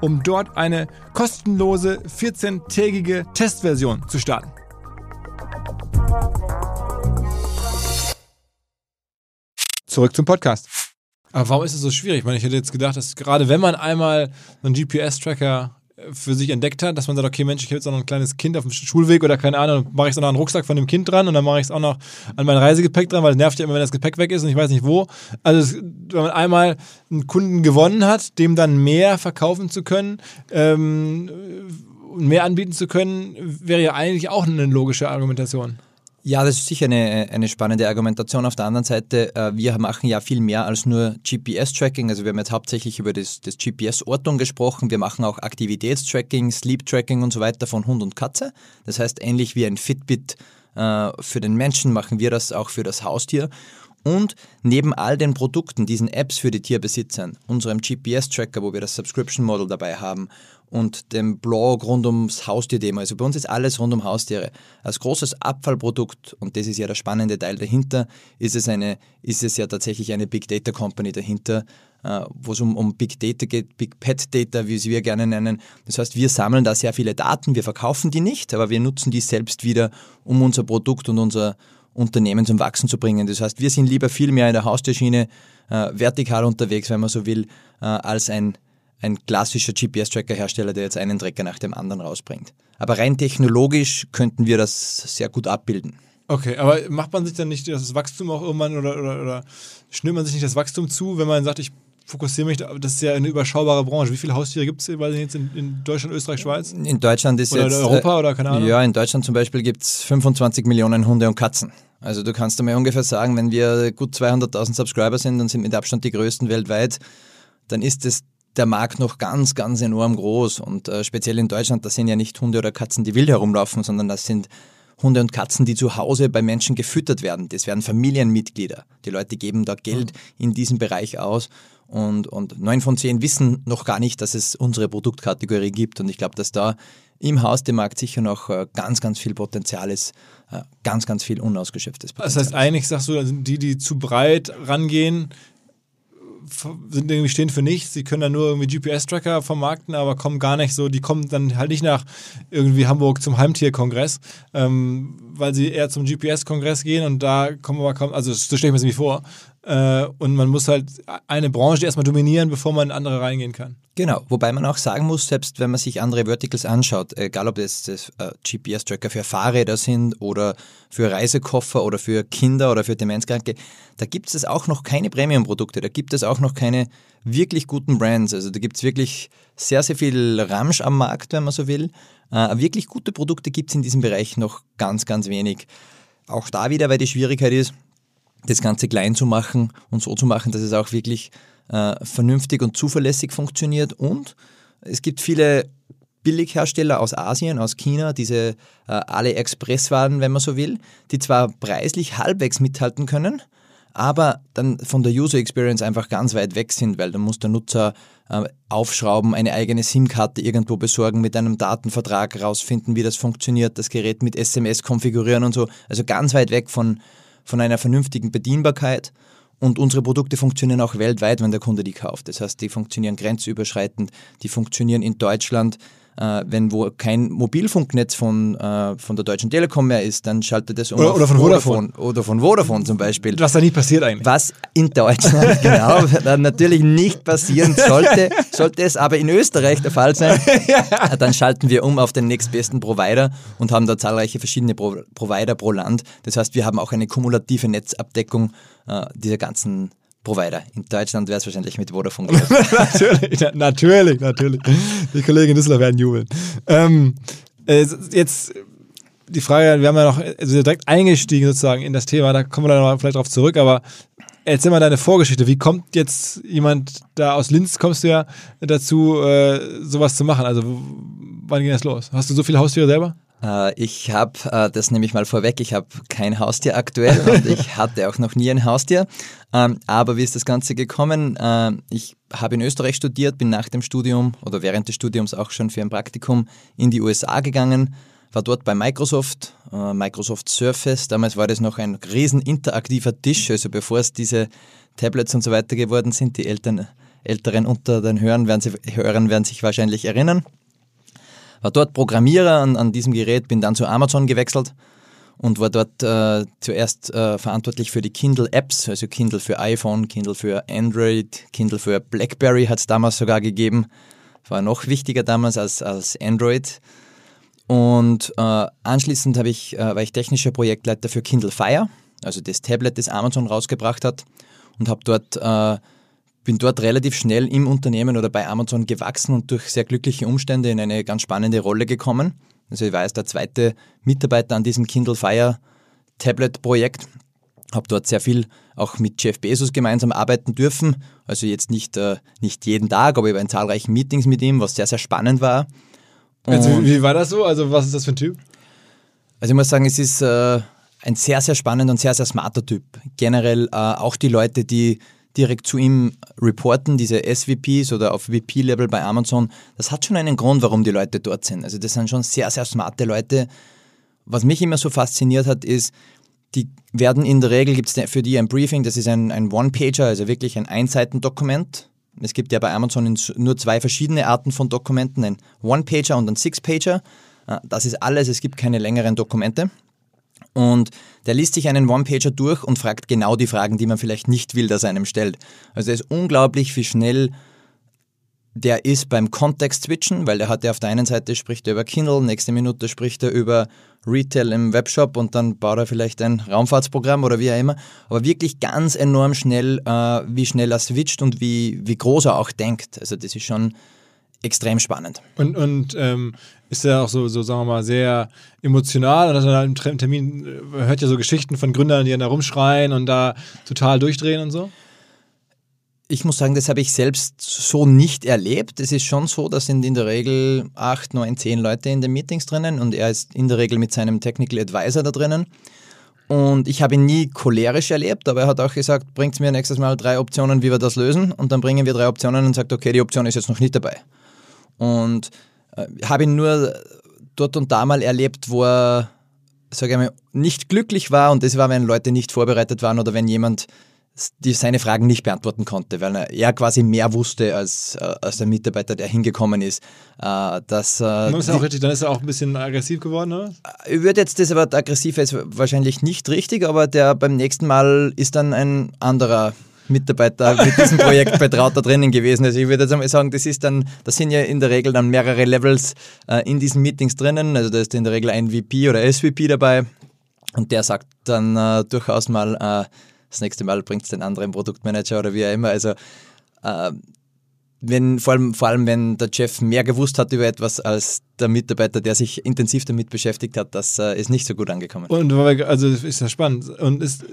um dort eine kostenlose 14-tägige Testversion zu starten. Zurück zum Podcast. Aber warum ist es so schwierig? Ich meine, ich hätte jetzt gedacht, dass gerade wenn man einmal einen GPS-Tracker für sich entdeckt hat, dass man sagt, okay, Mensch, ich habe jetzt auch noch ein kleines Kind auf dem Schulweg oder keine Ahnung, mache ich es auch noch an den Rucksack von dem Kind dran und dann mache ich es auch noch an mein Reisegepäck dran, weil es nervt ja immer, wenn das Gepäck weg ist und ich weiß nicht wo. Also wenn man einmal einen Kunden gewonnen hat, dem dann mehr verkaufen zu können, ähm, mehr anbieten zu können, wäre ja eigentlich auch eine logische Argumentation. Ja, das ist sicher eine, eine spannende Argumentation. Auf der anderen Seite, äh, wir machen ja viel mehr als nur GPS-Tracking. Also wir haben jetzt hauptsächlich über das, das GPS-Ortung gesprochen. Wir machen auch Aktivitätstracking, Sleep-Tracking und so weiter von Hund und Katze. Das heißt, ähnlich wie ein Fitbit äh, für den Menschen machen wir das auch für das Haustier. Und neben all den Produkten, diesen Apps für die Tierbesitzer, unserem GPS-Tracker, wo wir das Subscription Model dabei haben und dem Blog rund ums Haustier-Thema. Also bei uns ist alles rund um Haustiere. Als großes Abfallprodukt, und das ist ja der spannende Teil dahinter, ist es, eine, ist es ja tatsächlich eine Big Data Company dahinter, äh, wo es um, um Big Data geht, Big Pet Data, wie sie wir gerne nennen. Das heißt, wir sammeln da sehr viele Daten, wir verkaufen die nicht, aber wir nutzen die selbst wieder, um unser Produkt und unser Unternehmen zum Wachsen zu bringen. Das heißt, wir sind lieber viel mehr in der Haustierschiene äh, vertikal unterwegs, wenn man so will, äh, als ein ein klassischer GPS-Tracker-Hersteller, der jetzt einen Tracker nach dem anderen rausbringt. Aber rein technologisch könnten wir das sehr gut abbilden. Okay, aber macht man sich dann nicht das Wachstum auch irgendwann oder, oder, oder schnürt man sich nicht das Wachstum zu, wenn man sagt, ich fokussiere mich, das ist ja eine überschaubare Branche. Wie viele Haustiere gibt es jetzt in, in, Deutschland, Österreich, Schweiz? In Deutschland ist oder jetzt... Oder Europa oder keine Ahnung? Ja, in Deutschland zum Beispiel gibt es 25 Millionen Hunde und Katzen. Also du kannst mir ungefähr sagen, wenn wir gut 200.000 Subscriber sind und sind mit Abstand die größten weltweit, dann ist es der Markt noch ganz, ganz enorm groß. Und äh, speziell in Deutschland, das sind ja nicht Hunde oder Katzen, die wild herumlaufen, sondern das sind Hunde und Katzen, die zu Hause bei Menschen gefüttert werden. Das werden Familienmitglieder. Die Leute geben da Geld in diesem Bereich aus. Und, und neun von zehn wissen noch gar nicht, dass es unsere Produktkategorie gibt. Und ich glaube, dass da im Haustiermarkt sicher noch äh, ganz, ganz viel Potenzial ist, äh, ganz, ganz viel unausgeschöpftes Potenzial. Das heißt, eigentlich sagst du, also die, die zu breit rangehen, sind irgendwie stehen für nichts. Sie können dann nur irgendwie GPS-Tracker vermarkten, aber kommen gar nicht so, die kommen dann halt nicht nach irgendwie Hamburg zum Heimtierkongress, ähm, weil sie eher zum GPS-Kongress gehen und da kommen aber kaum, also so stelle ich mir das irgendwie vor. Äh, und man muss halt eine Branche erstmal dominieren, bevor man in andere reingehen kann. Genau, wobei man auch sagen muss, selbst wenn man sich andere Verticals anschaut, egal ob das, das äh, GPS-Tracker für Fahrräder sind oder für Reisekoffer oder für Kinder oder für Demenzkranke, da gibt es auch noch keine Premium-Produkte, da gibt es auch noch keine wirklich guten Brands. Also da gibt es wirklich sehr, sehr viel Ramsch am Markt, wenn man so will. Äh, wirklich gute Produkte gibt es in diesem Bereich noch ganz, ganz wenig. Auch da wieder, weil die Schwierigkeit ist, das Ganze klein zu machen und so zu machen, dass es auch wirklich äh, vernünftig und zuverlässig funktioniert. Und es gibt viele Billighersteller aus Asien, aus China, diese äh, AliExpress-Waren, wenn man so will, die zwar preislich halbwegs mithalten können, aber dann von der User Experience einfach ganz weit weg sind, weil dann muss der Nutzer äh, aufschrauben, eine eigene SIM-Karte irgendwo besorgen, mit einem Datenvertrag rausfinden, wie das funktioniert, das Gerät mit SMS konfigurieren und so. Also ganz weit weg von, von einer vernünftigen Bedienbarkeit. Und unsere Produkte funktionieren auch weltweit, wenn der Kunde die kauft. Das heißt, die funktionieren grenzüberschreitend, die funktionieren in Deutschland äh, wenn wo kein Mobilfunknetz von, äh, von der Deutschen Telekom mehr ist, dann schaltet es um oder, oder von Vodafone. Vodafone. Oder von Vodafone zum Beispiel. Was da nicht passiert eigentlich. Was in Deutschland genau natürlich nicht passieren sollte, sollte es aber in Österreich der Fall sein, ja. dann schalten wir um auf den nächstbesten Provider und haben da zahlreiche verschiedene Pro Provider pro Land. Das heißt, wir haben auch eine kumulative Netzabdeckung äh, dieser ganzen Provider. In Deutschland wäre es wahrscheinlich mit Vodafone. natürlich, natürlich, natürlich. Die Kollegen in Düsseldorf werden jubeln. Ähm, äh, jetzt die Frage, wir haben ja noch also direkt eingestiegen sozusagen in das Thema, da kommen wir dann vielleicht drauf zurück, aber erzähl mal deine Vorgeschichte. Wie kommt jetzt jemand da aus Linz, kommst du ja dazu, äh, sowas zu machen? Also wann ging das los? Hast du so viele Haustiere selber? Äh, ich habe, äh, das nehme ich mal vorweg, ich habe kein Haustier aktuell und ich hatte auch noch nie ein Haustier. Ähm, aber wie ist das Ganze gekommen? Äh, ich habe in Österreich studiert, bin nach dem Studium oder während des Studiums auch schon für ein Praktikum in die USA gegangen, war dort bei Microsoft, Microsoft Surface. Damals war das noch ein riesen interaktiver Tisch, also bevor es diese Tablets und so weiter geworden sind. Die Eltern, Älteren unter den Hörern werden, sie, Hörern werden sich wahrscheinlich erinnern war dort Programmierer an, an diesem Gerät, bin dann zu Amazon gewechselt und war dort äh, zuerst äh, verantwortlich für die Kindle-Apps, also Kindle für iPhone, Kindle für Android, Kindle für BlackBerry hat es damals sogar gegeben. war noch wichtiger damals als, als Android. Und äh, anschließend ich, äh, war ich technischer Projektleiter für Kindle Fire, also das Tablet, das Amazon rausgebracht hat und habe dort äh, bin dort relativ schnell im Unternehmen oder bei Amazon gewachsen und durch sehr glückliche Umstände in eine ganz spannende Rolle gekommen. Also ich war jetzt der zweite Mitarbeiter an diesem Kindle Fire Tablet Projekt, habe dort sehr viel auch mit Jeff Bezos gemeinsam arbeiten dürfen. Also jetzt nicht, äh, nicht jeden Tag, aber ich war in zahlreichen Meetings mit ihm, was sehr, sehr spannend war. Also, wie, war das so? Also was ist das für ein Typ? Also ich muss sagen, es ist äh, ein sehr, sehr spannender und sehr, sehr smarter Typ. Generell äh, auch die Leute, die direkt zu ihm reporten, diese SVPs oder auf VP-Level bei Amazon, das hat schon einen Grund, warum die Leute dort sind. Also das sind schon sehr, sehr smarte Leute. Was mich immer so fasziniert hat, ist, die werden in der Regel, gibt es für die ein Briefing, das ist ein, ein One-Pager, also wirklich ein Einseitendokument. Es gibt ja bei Amazon nur zwei verschiedene Arten von Dokumenten, ein One-Pager und ein Six-Pager. Das ist alles, es gibt keine längeren Dokumente. Und der liest sich einen One-Pager durch und fragt genau die Fragen, die man vielleicht nicht will, dass er einem stellt. Also es ist unglaublich, wie schnell der ist beim Kontext-Switchen, weil der hat ja auf der einen Seite spricht er über Kindle, nächste Minute spricht er über Retail im Webshop und dann baut er vielleicht ein Raumfahrtsprogramm oder wie auch immer. Aber wirklich ganz enorm schnell, äh, wie schnell er switcht und wie, wie groß er auch denkt. Also das ist schon extrem spannend. Und, und ähm, ist er auch so, so, sagen wir mal, sehr emotional und dann halt im Termin äh, hört ja so Geschichten von Gründern, die dann da rumschreien und da total durchdrehen und so? Ich muss sagen, das habe ich selbst so nicht erlebt. Es ist schon so, da sind in der Regel acht, neun, zehn Leute in den Meetings drinnen und er ist in der Regel mit seinem Technical Advisor da drinnen. Und ich habe ihn nie cholerisch erlebt, aber er hat auch gesagt, bringt mir nächstes Mal drei Optionen, wie wir das lösen. Und dann bringen wir drei Optionen und sagt, okay, die Option ist jetzt noch nicht dabei. Und äh, habe ihn nur dort und da mal erlebt, wo er, sage ich mal, nicht glücklich war und das war, wenn Leute nicht vorbereitet waren oder wenn jemand die seine Fragen nicht beantworten konnte, weil er quasi mehr wusste als, äh, als der Mitarbeiter, der hingekommen ist. Äh, dass, äh, ist auch richtig, dann ist er auch ein bisschen aggressiv geworden, oder? Ich würde jetzt das aber aggressiv ist wahrscheinlich nicht richtig, aber der beim nächsten Mal ist dann ein anderer Mitarbeiter mit diesem Projekt betraut da drinnen gewesen. Also ich würde jetzt sagen, das ist dann, das sind ja in der Regel dann mehrere Levels äh, in diesen Meetings drinnen. Also da ist in der Regel ein VP oder SVP dabei und der sagt dann äh, durchaus mal, äh, das nächste Mal bringt es den anderen Produktmanager oder wie auch immer. Also äh, wenn, vor, allem, vor allem, wenn der Chef mehr gewusst hat über etwas als der Mitarbeiter, der sich intensiv damit beschäftigt hat, das äh, ist nicht so gut angekommen. Und also ist ja spannend. Und ist,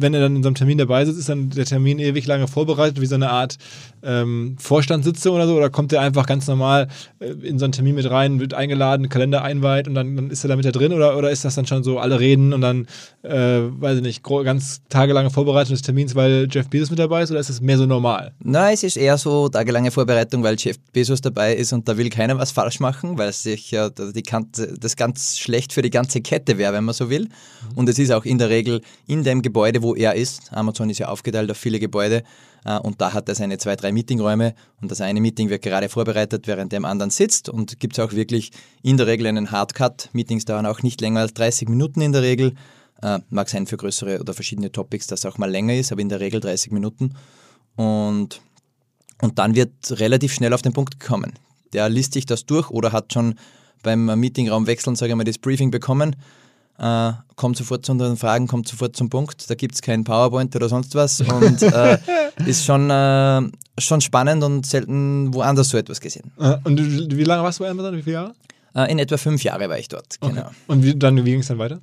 wenn er dann in so einem Termin dabei sitzt, ist dann der Termin ewig lange vorbereitet, wie so eine Art ähm, Vorstandssitzung oder so? Oder kommt er einfach ganz normal äh, in so einen Termin mit rein, wird eingeladen, Kalender einweiht und dann, dann ist er da mit da drin? Oder, oder ist das dann schon so, alle reden und dann, äh, weiß ich nicht, ganz tagelange Vorbereitung des Termins, weil Jeff Bezos mit dabei ist? Oder ist das mehr so normal? Nein, es ist eher so tagelange Vorbereitung, weil Jeff Bezos dabei ist und da will keiner was falsch machen, weil sich ja die Kante, das ganz schlecht für die ganze Kette wäre, wenn man so will. Und es ist auch in der Regel in dem Gebäude, wo er ist. Amazon ist ja aufgeteilt auf viele Gebäude äh, und da hat er seine zwei, drei Meetingräume und das eine Meeting wird gerade vorbereitet, während der im anderen sitzt und gibt es auch wirklich in der Regel einen Hardcut. Meetings dauern auch nicht länger als 30 Minuten in der Regel. Äh, mag sein für größere oder verschiedene Topics, dass es auch mal länger ist, aber in der Regel 30 Minuten. Und, und dann wird relativ schnell auf den Punkt gekommen. Der liest sich das durch oder hat schon beim Meetingraum wechseln, sage ich mal, das Briefing bekommen äh, kommt sofort zu unseren Fragen, kommt sofort zum Punkt. Da gibt es kein PowerPoint oder sonst was und äh, ist schon, äh, schon spannend und selten woanders so etwas gesehen. Äh, und wie lange warst du bei Amazon? Wie viele Jahre? Äh, in etwa fünf Jahre war ich dort, genau. Okay. Und wie, dann, wie ging es dann weiter?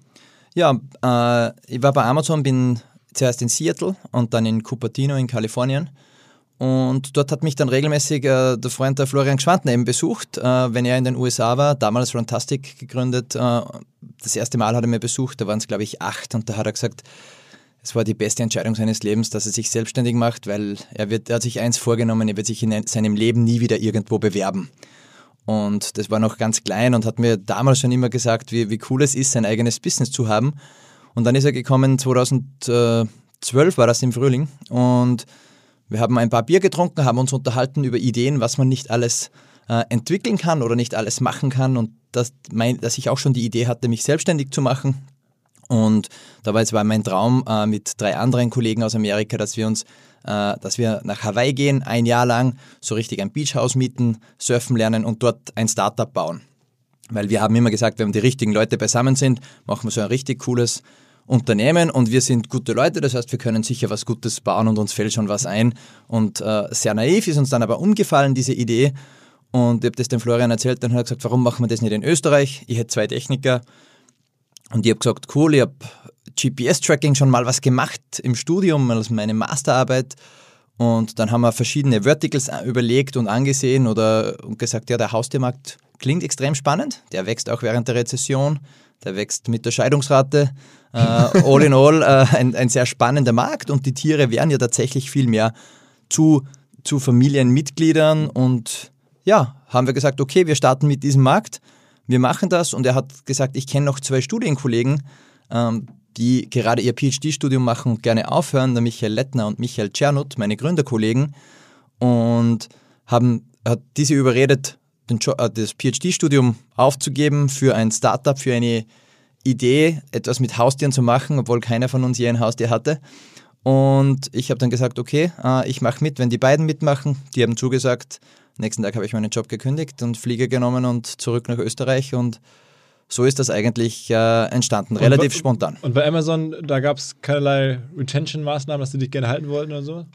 Ja, äh, ich war bei Amazon, bin zuerst in Seattle und dann in Cupertino in Kalifornien und dort hat mich dann regelmäßig äh, der Freund der Florian Gschwandner eben besucht, äh, wenn er in den USA war, damals Runtastic gegründet. Äh, das erste Mal hat er mir besucht, da waren es glaube ich acht und da hat er gesagt, es war die beste Entscheidung seines Lebens, dass er sich selbstständig macht, weil er, wird, er hat sich eins vorgenommen, er wird sich in seinem Leben nie wieder irgendwo bewerben. Und das war noch ganz klein und hat mir damals schon immer gesagt, wie, wie cool es ist, sein eigenes Business zu haben. Und dann ist er gekommen, 2012 war das im Frühling und wir haben ein paar Bier getrunken, haben uns unterhalten über Ideen, was man nicht alles äh, entwickeln kann oder nicht alles machen kann und dass, mein, dass ich auch schon die Idee hatte, mich selbstständig zu machen. Und da war jetzt war mein Traum äh, mit drei anderen Kollegen aus Amerika, dass wir uns, äh, dass wir nach Hawaii gehen, ein Jahr lang, so richtig ein Beachhaus mieten, surfen lernen und dort ein Startup bauen. Weil wir haben immer gesagt, wenn die richtigen Leute beisammen sind, machen wir so ein richtig cooles Unternehmen und wir sind gute Leute, das heißt, wir können sicher was Gutes bauen und uns fällt schon was ein. Und äh, sehr naiv ist uns dann aber umgefallen, diese Idee. Und ich habe das dem Florian erzählt, dann hat er gesagt, warum machen wir das nicht in Österreich? Ich hätte zwei Techniker und ich habe gesagt, cool, ich habe GPS-Tracking schon mal was gemacht im Studium, also meine Masterarbeit. Und dann haben wir verschiedene Verticals überlegt und angesehen oder und gesagt, ja, der Haustiermarkt klingt extrem spannend. Der wächst auch während der Rezession. Der wächst mit der Scheidungsrate. Äh, all in all äh, ein, ein sehr spannender Markt und die Tiere werden ja tatsächlich viel mehr zu, zu Familienmitgliedern und ja, haben wir gesagt, okay, wir starten mit diesem Markt, wir machen das und er hat gesagt, ich kenne noch zwei Studienkollegen, ähm, die gerade ihr PhD-Studium machen und gerne aufhören, der Michael Lettner und Michael Czernut, meine Gründerkollegen und haben hat diese überredet, das PhD-Studium aufzugeben für ein Startup, für eine Idee, etwas mit Haustieren zu machen, obwohl keiner von uns je ein Haustier hatte. Und ich habe dann gesagt, okay, äh, ich mache mit, wenn die beiden mitmachen. Die haben zugesagt. Nächsten Tag habe ich meinen Job gekündigt und Flieger genommen und zurück nach Österreich. Und so ist das eigentlich äh, entstanden, relativ und, spontan. Und bei Amazon, da gab es keinerlei Retention-Maßnahmen, dass sie dich gerne halten wollten oder so?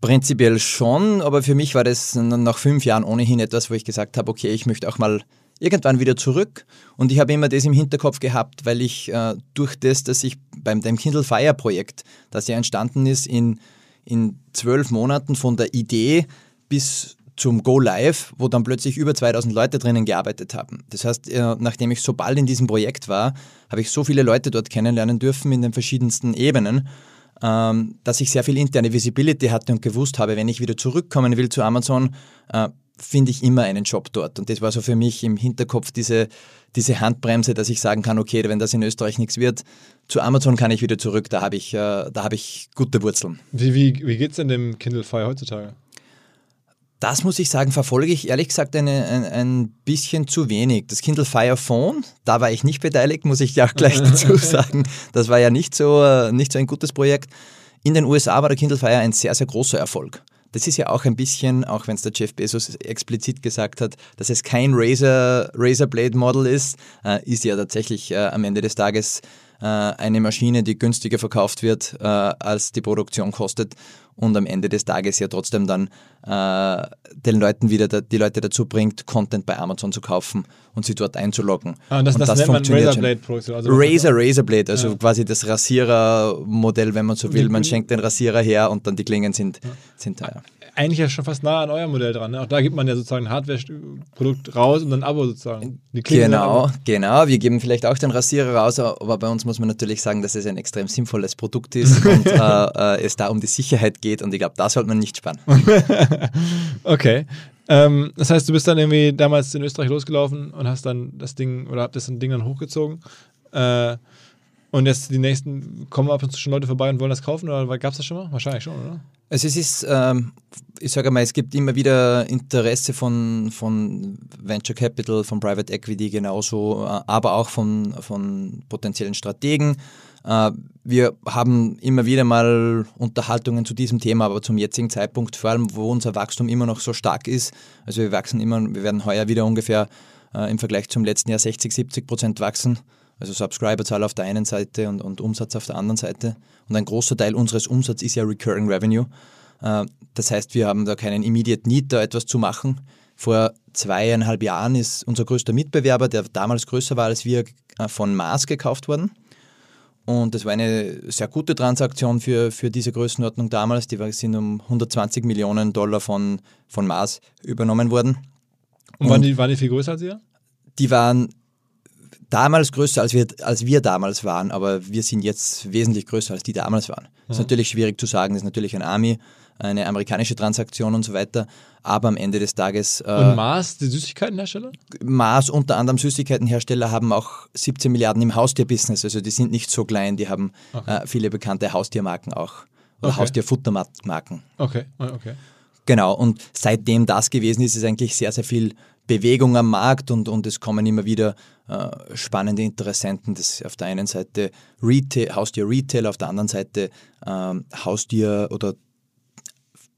Prinzipiell schon, aber für mich war das nach fünf Jahren ohnehin etwas, wo ich gesagt habe, okay, ich möchte auch mal irgendwann wieder zurück. Und ich habe immer das im Hinterkopf gehabt, weil ich äh, durch das, dass ich beim dem Kindle Fire Projekt, das ja entstanden ist, in, in zwölf Monaten von der Idee bis zum Go Live, wo dann plötzlich über 2000 Leute drinnen gearbeitet haben. Das heißt, äh, nachdem ich so bald in diesem Projekt war, habe ich so viele Leute dort kennenlernen dürfen in den verschiedensten Ebenen ähm, dass ich sehr viel interne Visibility hatte und gewusst habe, wenn ich wieder zurückkommen will zu Amazon, äh, finde ich immer einen Job dort. Und das war so für mich im Hinterkopf diese, diese Handbremse, dass ich sagen kann, okay, wenn das in Österreich nichts wird, zu Amazon kann ich wieder zurück, da habe ich, äh, hab ich gute Wurzeln. Wie, wie, wie geht es denn dem Kindle Fire heutzutage? Das muss ich sagen, verfolge ich ehrlich gesagt eine, ein, ein bisschen zu wenig. Das Kindle Fire Phone, da war ich nicht beteiligt, muss ich ja auch gleich dazu sagen. Das war ja nicht so, nicht so ein gutes Projekt. In den USA war der Kindle Fire ein sehr, sehr großer Erfolg. Das ist ja auch ein bisschen, auch wenn es der Jeff Bezos explizit gesagt hat, dass es kein Razer, Razer Blade Model ist, äh, ist ja tatsächlich äh, am Ende des Tages äh, eine Maschine, die günstiger verkauft wird, äh, als die Produktion kostet und am Ende des Tages ja trotzdem dann äh, den Leuten wieder da, die Leute dazu bringt, Content bei Amazon zu kaufen und sie dort einzuloggen. Ah, und das, und das, das nennt man Razorblade-Produktion. Also Razer, Razorblade, also ja. quasi das Rasierermodell, wenn man so will. Man schenkt den Rasierer her und dann die Klingen sind, ja. sind teuer eigentlich ja schon fast nah an eurem Modell dran. Ne? Auch da gibt man ja sozusagen ein Hardware-Produkt raus und dann ein Abo sozusagen. genau, genau. Wir geben vielleicht auch den Rasierer raus, aber bei uns muss man natürlich sagen, dass es ein extrem sinnvolles Produkt ist und äh, äh, es da um die Sicherheit geht und ich glaube, da sollte man nicht spannen. okay. Ähm, das heißt, du bist dann irgendwie damals in Österreich losgelaufen und hast dann das Ding oder habt das Ding dann hochgezogen. Äh, und jetzt die nächsten kommen ab und zu schon Leute vorbei und wollen das kaufen oder gab es das schon mal? Wahrscheinlich schon, oder? Also es ist, ähm, ich sage mal, es gibt immer wieder Interesse von, von Venture Capital, von Private Equity genauso, äh, aber auch von, von potenziellen Strategen. Äh, wir haben immer wieder mal Unterhaltungen zu diesem Thema, aber zum jetzigen Zeitpunkt, vor allem wo unser Wachstum immer noch so stark ist, also wir wachsen immer, wir werden heuer wieder ungefähr äh, im Vergleich zum letzten Jahr 60, 70 Prozent wachsen. Also Subscriberzahl auf der einen Seite und, und Umsatz auf der anderen Seite. Und ein großer Teil unseres Umsatzes ist ja Recurring Revenue. Äh, das heißt, wir haben da keinen Immediate Need, da etwas zu machen. Vor zweieinhalb Jahren ist unser größter Mitbewerber, der damals größer war als wir, äh, von Mars gekauft worden. Und das war eine sehr gute Transaktion für, für diese Größenordnung damals. Die sind um 120 Millionen Dollar von, von Mars übernommen worden. Und, Und waren, die, waren die viel größer als ihr? Die waren damals größer, als wir, als wir damals waren, aber wir sind jetzt wesentlich größer, als die damals waren. Das ist natürlich schwierig zu sagen, das ist natürlich ein Army, eine amerikanische Transaktion und so weiter, aber am Ende des Tages... Äh, und Mars, die Süßigkeitenhersteller? Mars, unter anderem Süßigkeitenhersteller, haben auch 17 Milliarden im Haustierbusiness, also die sind nicht so klein, die haben okay. äh, viele bekannte Haustiermarken auch, oder okay. Haustierfuttermarken. Okay, okay. Genau, und seitdem das gewesen ist, ist eigentlich sehr, sehr viel Bewegung am Markt und, und es kommen immer wieder äh, spannende Interessenten. Das auf der einen Seite Retail, Haustier Retail, auf der anderen Seite ähm, Haustier oder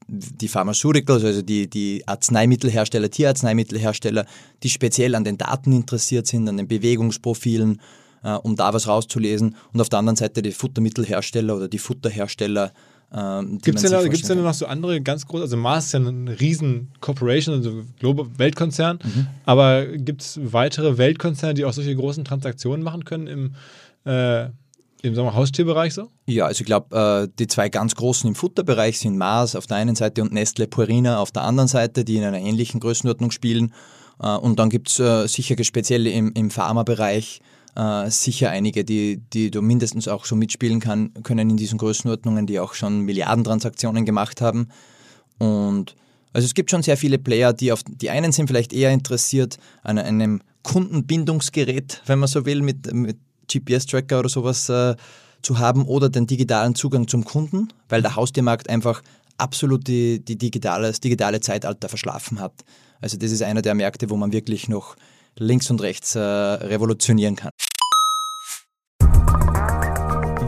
die Pharmaceuticals, also die, die Arzneimittelhersteller, Tierarzneimittelhersteller, die speziell an den Daten interessiert sind, an den Bewegungsprofilen, äh, um da was rauszulesen. Und auf der anderen Seite die Futtermittelhersteller oder die Futterhersteller. Ähm, Gibt es denn, gibt's denn noch so andere ganz große, also Mars ist ja eine riesen Corporation, also Global Weltkonzern, mhm. aber gibt es weitere Weltkonzerne, die auch solche großen Transaktionen machen können im äh, im sagen wir, Haustierbereich so? Ja, also ich glaube, äh, die zwei ganz großen im Futterbereich sind Mars auf der einen Seite und Nestle Purina auf der anderen Seite, die in einer ähnlichen Größenordnung spielen. Äh, und dann gibt es äh, sicher speziell im, im Pharmabereich äh, sicher einige, die, die du mindestens auch so mitspielen kann, können in diesen Größenordnungen, die auch schon Milliardentransaktionen gemacht haben. Und also es gibt schon sehr viele Player, die auf die einen sind vielleicht eher interessiert an einem Kundenbindungsgerät, wenn man so will, mit, mit GPS-Tracker oder sowas äh, zu haben oder den digitalen Zugang zum Kunden, weil der Haustiermarkt einfach absolut die, die digitale, das digitale Zeitalter verschlafen hat. Also das ist einer der Märkte, wo man wirklich noch links und rechts äh, revolutionieren kann.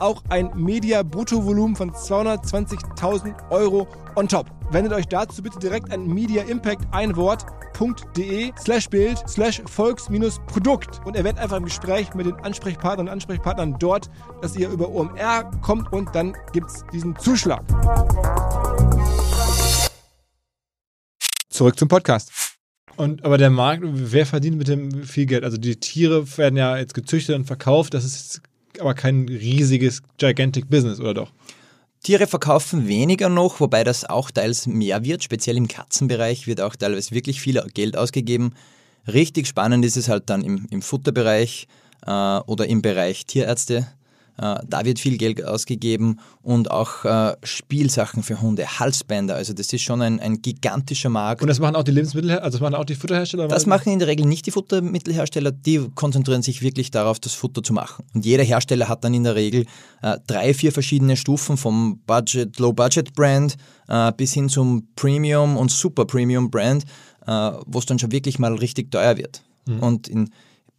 auch ein Media-Bruttovolumen von 220.000 Euro on top. Wendet euch dazu bitte direkt an Media Impact ein Wort www.de slash Bild slash Volks-Produkt und erwähnt einfach im Gespräch mit den Ansprechpartnern und Ansprechpartnern dort, dass ihr über OMR kommt und dann gibt es diesen Zuschlag. Zurück zum Podcast. Und, aber der Markt, wer verdient mit dem viel Geld? Also die Tiere werden ja jetzt gezüchtet und verkauft, das ist aber kein riesiges, gigantic Business, oder doch? Tiere verkaufen weniger noch, wobei das auch teils mehr wird. Speziell im Katzenbereich wird auch teilweise wirklich viel Geld ausgegeben. Richtig spannend ist es halt dann im, im Futterbereich äh, oder im Bereich Tierärzte. Äh, da wird viel Geld ausgegeben und auch äh, Spielsachen für Hunde, Halsbänder. Also das ist schon ein, ein gigantischer Markt. Und das machen auch die Lebensmittel, also das machen auch die Futterhersteller? Das machen in der Regel nicht die Futtermittelhersteller. Die konzentrieren sich wirklich darauf, das Futter zu machen. Und jeder Hersteller hat dann in der Regel äh, drei, vier verschiedene Stufen vom Budget, Low-Budget-Brand äh, bis hin zum Premium und Super Premium Brand, äh, wo es dann schon wirklich mal richtig teuer wird. Mhm. Und in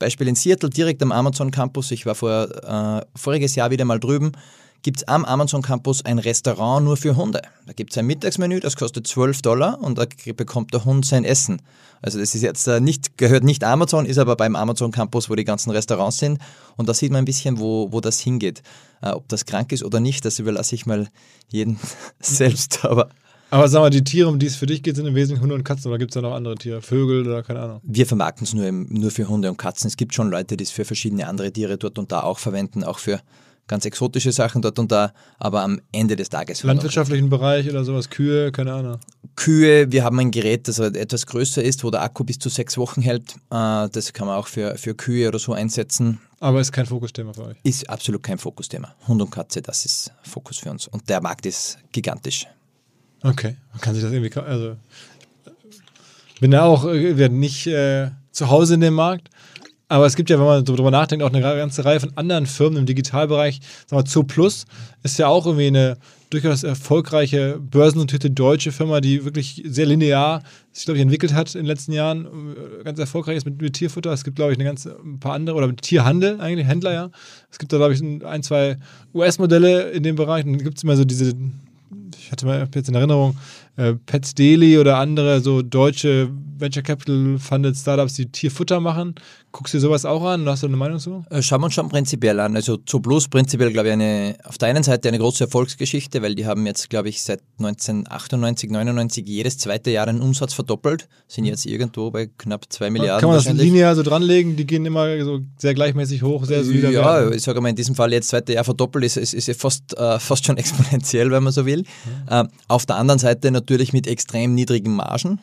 Beispiel in Seattle, direkt am Amazon Campus, ich war vor, äh, voriges Jahr wieder mal drüben, gibt es am Amazon Campus ein Restaurant nur für Hunde. Da gibt es ein Mittagsmenü, das kostet 12 Dollar und da bekommt der Hund sein Essen. Also das ist jetzt äh, nicht, gehört nicht Amazon, ist aber beim Amazon Campus, wo die ganzen Restaurants sind. Und da sieht man ein bisschen, wo, wo das hingeht. Äh, ob das krank ist oder nicht, das überlasse ich mal jeden selbst. Aber aber sag mal, die Tiere, um die es für dich geht, sind im Wesentlichen Hunde und Katzen oder gibt es da noch andere Tiere? Vögel oder keine Ahnung? Wir vermarkten es nur, nur für Hunde und Katzen. Es gibt schon Leute, die es für verschiedene andere Tiere dort und da auch verwenden, auch für ganz exotische Sachen dort und da, aber am Ende des Tages. Landwirtschaftlichen Bereich oder sowas, Kühe, keine Ahnung. Kühe, wir haben ein Gerät, das etwas größer ist, wo der Akku bis zu sechs Wochen hält. Äh, das kann man auch für, für Kühe oder so einsetzen. Aber ist kein Fokusthema für euch? Ist absolut kein Fokusthema. Hund und Katze, das ist Fokus für uns. Und der Markt ist gigantisch. Okay, man kann sich das irgendwie, also bin da auch äh, nicht äh, zu Hause in dem Markt, aber es gibt ja, wenn man darüber nachdenkt, auch eine ganze Reihe von anderen Firmen im Digitalbereich. Sagen wir, Plus ist ja auch irgendwie eine durchaus erfolgreiche börsennotierte deutsche Firma, die wirklich sehr linear sich, glaube ich, entwickelt hat in den letzten Jahren. Äh, ganz erfolgreich ist mit, mit Tierfutter. Es gibt, glaube ich, eine ganze, ein paar andere, oder mit Tierhandel eigentlich, Händler ja. Es gibt da, glaube ich, ein, zwei US-Modelle in dem Bereich. Dann gibt es immer so diese hatte mal jetzt in Erinnerung, äh, Pets Daily oder andere so deutsche Venture Capital Funded Startups, die Tierfutter machen. Guckst du dir sowas auch an? Hast du eine Meinung zu? Äh, schauen wir uns schon prinzipiell an. Also Zooplus prinzipiell, glaube ich, eine, auf der einen Seite eine große Erfolgsgeschichte, weil die haben jetzt, glaube ich, seit 1998, 99 jedes zweite Jahr den Umsatz verdoppelt, sind jetzt irgendwo bei knapp zwei Milliarden. Kann man das linear so dranlegen? Die gehen immer so sehr gleichmäßig hoch, sehr solider Ja, werden. ich sage mal, in diesem Fall jetzt zweite Jahr verdoppelt ist, ist, ist fast, äh, fast schon exponentiell, wenn man so will. Mhm. Äh, auf der anderen Seite natürlich mit extrem niedrigen Margen.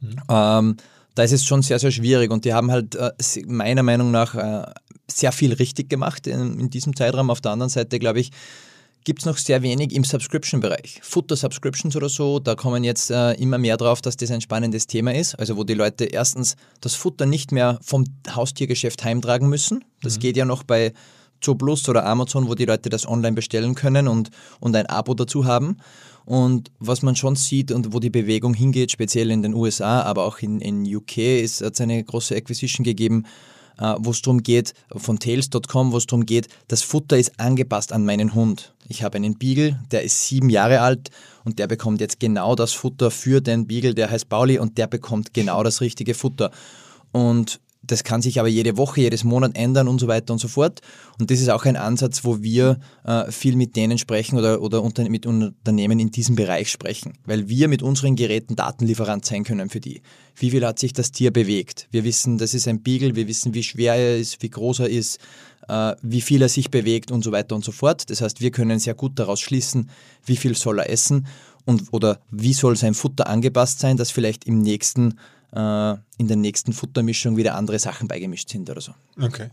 Mhm. Ähm, da ist es schon sehr, sehr schwierig und die haben halt äh, meiner Meinung nach äh, sehr viel richtig gemacht in, in, diesem Zeitraum. Auf der anderen Seite, glaube ich, gibt es noch sehr wenig im Subscription-Bereich. Futter-Subscriptions oder so, da kommen jetzt äh, immer mehr drauf, dass das ein spannendes Thema ist. Also wo die Leute erstens das Futter nicht mehr vom Haustiergeschäft heimtragen müssen. Das mhm. geht ja noch bei Zooplus oder Amazon, wo die Leute das online bestellen können und, und ein Abo dazu haben. Und was man schon sieht und wo die Bewegung hingeht, speziell in den USA, aber auch in, in UK, ist, hat es eine große Acquisition gegeben, äh, wo es darum geht, von Tails.com, wo es darum geht, das Futter ist angepasst an meinen Hund. Ich habe einen Beagle, der ist sieben Jahre alt und der bekommt jetzt genau das Futter für den Beagle, der heißt Pauli und der bekommt genau das richtige Futter. Und das kann sich aber jede Woche, jedes Monat ändern und so weiter und so fort. Und das ist auch ein Ansatz, wo wir äh, viel mit denen sprechen oder, oder unter, mit Unternehmen in diesem Bereich sprechen, weil wir mit unseren Geräten Datenlieferant sein können für die. Wie viel hat sich das Tier bewegt? Wir wissen, das ist ein Beagle, wir wissen, wie schwer er ist, wie groß er ist, äh, wie viel er sich bewegt und so weiter und so fort. Das heißt, wir können sehr gut daraus schließen, wie viel soll er essen und oder wie soll sein Futter angepasst sein, dass vielleicht im nächsten äh, in der nächsten Futtermischung wieder andere Sachen beigemischt sind oder so. Okay.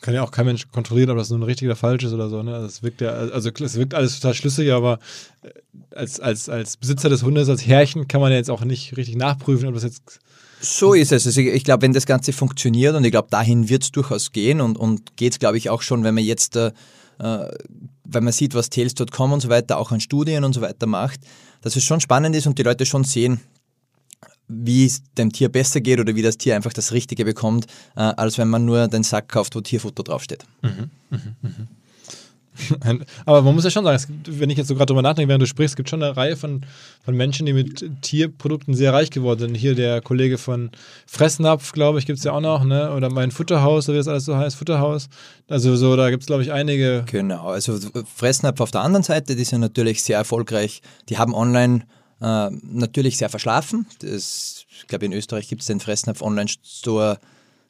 Kann ja auch kein Mensch kontrollieren, ob das nun richtig oder falsch ist oder so. Ne? Es wirkt ja, also es wirkt alles total schlüssig, aber äh, als, als, als Besitzer des Hundes, als Herrchen, kann man ja jetzt auch nicht richtig nachprüfen, ob das jetzt so ist es. Also ich glaube, wenn das Ganze funktioniert und ich glaube, dahin wird es durchaus gehen und, und geht es, glaube ich, auch schon, wenn man jetzt, äh wenn man sieht, was Tails.com und so weiter auch an Studien und so weiter macht, dass es schon spannend ist und die Leute schon sehen, wie es dem Tier besser geht oder wie das Tier einfach das Richtige bekommt, äh, als wenn man nur den Sack kauft, wo Tierfutter draufsteht. Mhm, mh, mh. Aber man muss ja schon sagen, gibt, wenn ich jetzt so gerade drüber nachdenke, während du sprichst, es gibt schon eine Reihe von, von Menschen, die mit Tierprodukten sehr reich geworden sind. Hier der Kollege von Fressnapf, glaube ich, gibt es ja auch noch, ne? oder mein Futterhaus, oder wie das alles so heißt, Futterhaus. Also so, da gibt es, glaube ich, einige. Genau, also Fressnapf auf der anderen Seite, die sind natürlich sehr erfolgreich. Die haben online äh, natürlich sehr verschlafen. Das, ich glaube, in Österreich gibt es den Fressnapf Online-Store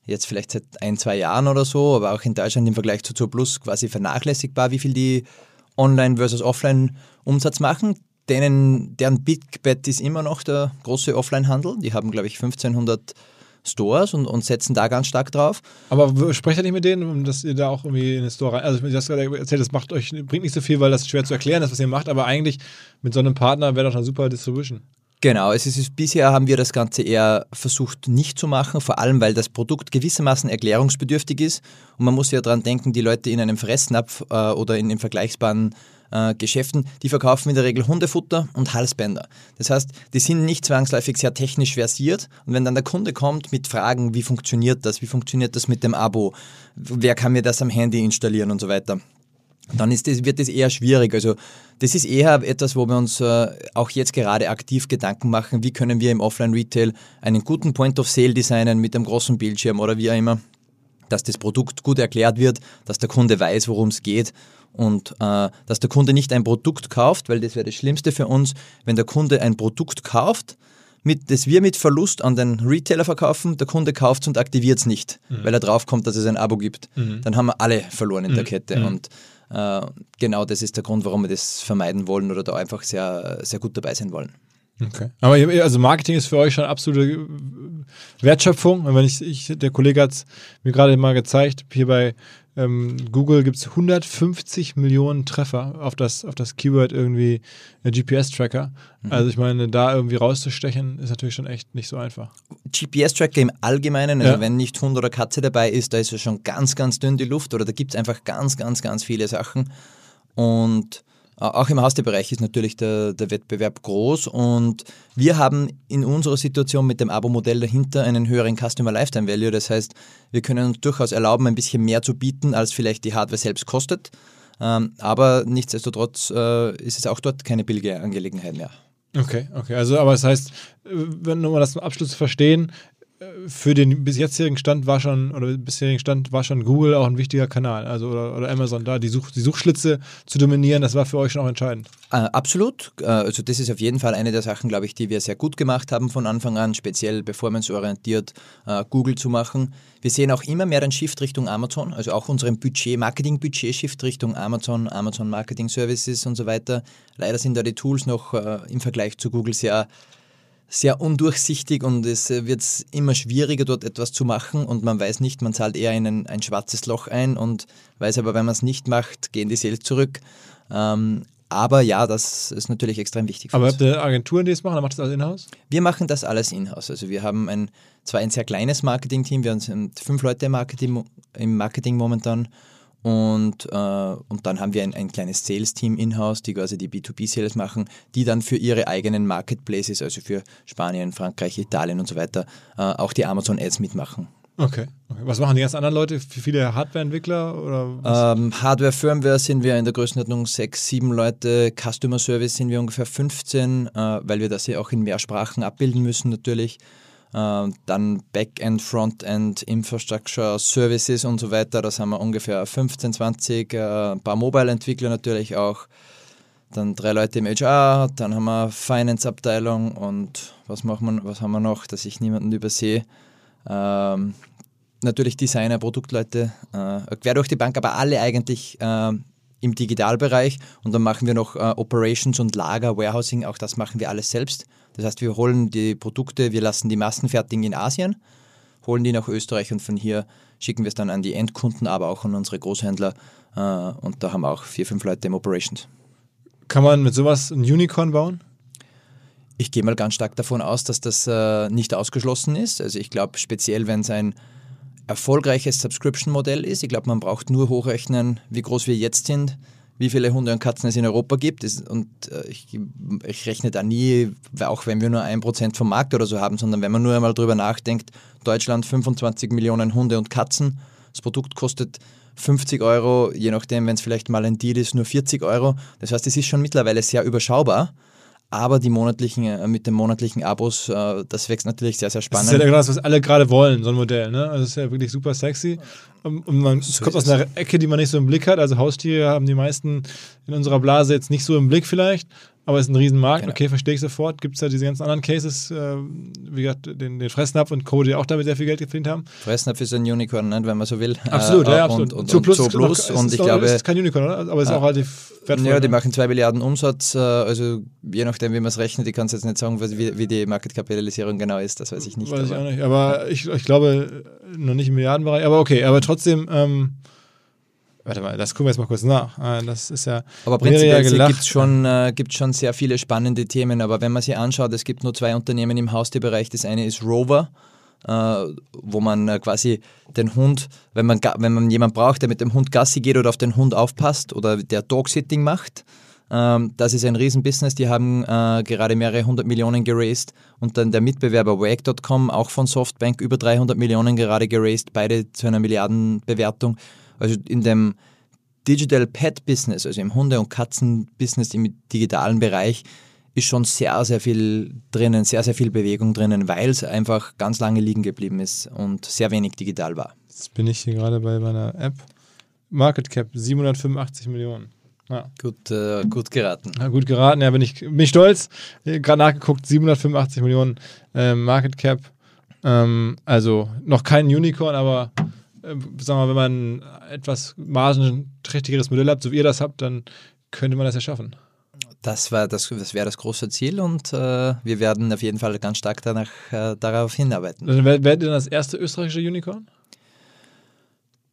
jetzt vielleicht seit ein, zwei Jahren oder so, aber auch in Deutschland im Vergleich zu Zoo Plus quasi vernachlässigbar, wie viel die Online versus Offline Umsatz machen. Denen, deren Big Bet ist immer noch der große Offline-Handel. Die haben, glaube ich, 1500 Stores und, und setzen da ganz stark drauf. Aber sprecht ihr nicht mit denen, dass ihr da auch irgendwie in den Store rein. Also, du hast gerade erzählt, das macht euch, bringt nicht so viel, weil das schwer zu erklären ist, was ihr macht, aber eigentlich mit so einem Partner wäre doch eine super Distribution. Genau, es ist, bisher haben wir das Ganze eher versucht nicht zu machen, vor allem weil das Produkt gewissermaßen erklärungsbedürftig ist und man muss ja daran denken, die Leute in einem Fressnapf äh, oder in den vergleichbaren äh, Geschäften, die verkaufen in der Regel Hundefutter und Halsbänder. Das heißt, die sind nicht zwangsläufig sehr technisch versiert und wenn dann der Kunde kommt mit Fragen, wie funktioniert das, wie funktioniert das mit dem Abo, wer kann mir das am Handy installieren und so weiter, dann ist das, wird das eher schwierig. Also das ist eher etwas, wo wir uns äh, auch jetzt gerade aktiv Gedanken machen, wie können wir im Offline-Retail einen guten Point of Sale designen mit einem großen Bildschirm oder wie auch immer, dass das Produkt gut erklärt wird, dass der Kunde weiß, worum es geht und äh, dass der Kunde nicht ein Produkt kauft, weil das wäre das Schlimmste für uns, wenn der Kunde ein Produkt kauft, mit, das wir mit Verlust an den Retailer verkaufen, der Kunde kauft es und aktiviert es nicht, mhm. weil er draufkommt, dass es ein Abo gibt. Mhm. Dann haben wir alle verloren in mhm. der Kette. Mhm. Und äh, genau das ist der Grund, warum wir das vermeiden wollen oder da einfach sehr, sehr gut dabei sein wollen. Okay. Aber also Marketing ist für euch schon absolute Wertschöpfung. Und wenn ich, ich der Kollege hat es mir gerade mal gezeigt, hier bei ähm, Google gibt es 150 Millionen Treffer auf das, auf das Keyword irgendwie äh, GPS-Tracker. Mhm. Also ich meine, da irgendwie rauszustechen, ist natürlich schon echt nicht so einfach. GPS-Tracker im Allgemeinen, also ja. wenn nicht Hund oder Katze dabei ist, da ist ja schon ganz, ganz dünn die Luft oder da gibt es einfach ganz, ganz, ganz viele Sachen. Und auch im Haustierbereich ist natürlich der, der Wettbewerb groß und wir haben in unserer Situation mit dem Abo-Modell dahinter einen höheren Customer Lifetime Value. Das heißt, wir können uns durchaus erlauben, ein bisschen mehr zu bieten, als vielleicht die Hardware selbst kostet. Ähm, aber nichtsdestotrotz äh, ist es auch dort keine billige Angelegenheit mehr. Okay, okay. Also, aber das heißt, äh, wenn um das zum Abschluss verstehen, für den bis jetzigen Stand war schon, oder bisherigen Stand war schon Google auch ein wichtiger Kanal, also oder, oder Amazon da, die, Such, die Suchschlitze zu dominieren, das war für euch schon auch entscheidend. Äh, absolut. Äh, also das ist auf jeden Fall eine der Sachen, glaube ich, die wir sehr gut gemacht haben von Anfang an, speziell performanceorientiert äh, Google zu machen. Wir sehen auch immer mehr den Shift Richtung Amazon, also auch unseren Budget, Marketing-Budget Shift Richtung Amazon, Amazon Marketing Services und so weiter. Leider sind da die Tools noch äh, im Vergleich zu Google sehr sehr undurchsichtig und es äh, wird immer schwieriger, dort etwas zu machen und man weiß nicht, man zahlt eher in ein, ein schwarzes Loch ein und weiß aber, wenn man es nicht macht, gehen die Sales zurück. Ähm, aber ja, das ist natürlich extrem wichtig. aber habt ihr Agenturen, die es machen, oder macht das alles in-house? Wir machen das alles in-house. Also wir haben ein, zwar ein sehr kleines Marketing-Team, wir sind fünf Leute im Marketing, im Marketing momentan und, äh, und dann haben wir ein, ein kleines Sales-Team in-house, die quasi die B2B-Sales machen, die dann für ihre eigenen Marketplaces, also für Spanien, Frankreich, Italien und so weiter, äh, auch die Amazon-Ads mitmachen. Okay. okay. Was machen die ganzen anderen Leute? Viele Hardware-Entwickler? Ähm, Hardware-Firmware sind wir in der Größenordnung sechs, sieben Leute. Customer Service sind wir ungefähr 15, äh, weil wir das ja auch in mehr Sprachen abbilden müssen natürlich. Ähm, dann Backend, Frontend, Infrastructure, Services und so weiter. Das haben wir ungefähr 15, 20. Äh, ein paar Mobile-Entwickler natürlich auch. Dann drei Leute im HR, dann haben wir Finance-Abteilung und was, machen wir, was haben wir noch, dass ich niemanden übersehe. Ähm, natürlich Designer, Produktleute, äh, quer durch die Bank, aber alle eigentlich äh, im Digitalbereich. Und dann machen wir noch äh, Operations und Lager, Warehousing, auch das machen wir alles selbst. Das heißt, wir holen die Produkte, wir lassen die Massen fertigen in Asien, holen die nach Österreich und von hier schicken wir es dann an die Endkunden, aber auch an unsere Großhändler. Äh, und da haben wir auch vier, fünf Leute im Operations. Kann man mit sowas ein Unicorn bauen? Ich gehe mal ganz stark davon aus, dass das äh, nicht ausgeschlossen ist. Also ich glaube speziell, wenn es ein erfolgreiches Subscription-Modell ist. Ich glaube, man braucht nur hochrechnen, wie groß wir jetzt sind, wie viele Hunde und Katzen es in Europa gibt. Und äh, ich, ich rechne da nie, auch wenn wir nur ein Prozent vom Markt oder so haben, sondern wenn man nur einmal drüber nachdenkt, Deutschland 25 Millionen Hunde und Katzen, das Produkt kostet 50 Euro, je nachdem, wenn es vielleicht mal ein Deal ist, nur 40 Euro. Das heißt, es ist schon mittlerweile sehr überschaubar aber die monatlichen, äh, mit den monatlichen Abos, äh, das wächst natürlich sehr, sehr spannend. Das ist ja genau das, was alle gerade wollen, so ein Modell. Ne? Also das ist ja wirklich super sexy. Und man, es kommt aus einer Ecke, die man nicht so im Blick hat. Also Haustiere haben die meisten in unserer Blase jetzt nicht so im Blick vielleicht. Aber es ist ein Riesenmarkt, genau. okay, verstehe ich sofort. Gibt es ja diese ganzen anderen Cases, äh, wie gesagt, den, den Fressnapf und Co., die auch damit sehr viel Geld verdient haben. Fressnapf ist ein Unicorn, ne, wenn man so will. Absolut, äh, ja, absolut. Und, und, und Plus, Plus und ist ich auch, glaube... ist kein Unicorn, oder? Aber es ist äh, auch relativ wertvoll. Ja, die ne? machen zwei Milliarden Umsatz, äh, also je nachdem, wie man es rechnet, ich kann es jetzt nicht sagen, wie, wie die Marketkapitalisierung genau ist, das weiß ich nicht. Weiß aber. ich auch nicht, aber ich, ich glaube, noch nicht im Milliardenbereich, aber okay, aber trotzdem... Ähm, Warte mal, das gucken wir jetzt mal kurz nach. Ah, das ist ja. Aber prinzipiell ja gibt es schon, äh, schon sehr viele spannende Themen. Aber wenn man sich anschaut, es gibt nur zwei Unternehmen im Haustierbereich. Das eine ist Rover, äh, wo man äh, quasi den Hund, wenn man, wenn man jemanden braucht, der mit dem Hund Gassi geht oder auf den Hund aufpasst oder der Dog-Sitting macht. Ähm, das ist ein Riesenbusiness. Die haben äh, gerade mehrere hundert Millionen geraced. Und dann der Mitbewerber Wag.com, auch von Softbank, über 300 Millionen gerade geraced. Beide zu einer Milliardenbewertung. Also in dem Digital Pet Business, also im Hunde- und Katzen-Business im digitalen Bereich, ist schon sehr, sehr viel drinnen, sehr, sehr viel Bewegung drinnen, weil es einfach ganz lange liegen geblieben ist und sehr wenig digital war. Jetzt bin ich hier gerade bei meiner App. Market Cap 785 Millionen. Ja. Gut, äh, gut geraten. Ja, gut geraten, ja, bin ich, bin ich stolz. Gerade nachgeguckt, 785 Millionen äh, Market Cap. Ähm, also noch kein Unicorn, aber äh, sagen wir, wenn man ein etwas margenträchtigeres Modell hat, so wie ihr das habt, dann könnte man das ja schaffen. Das, war das, das wäre das große Ziel und äh, wir werden auf jeden Fall ganz stark danach, äh, darauf hinarbeiten. Also, werdet ihr dann das erste österreichische Unicorn?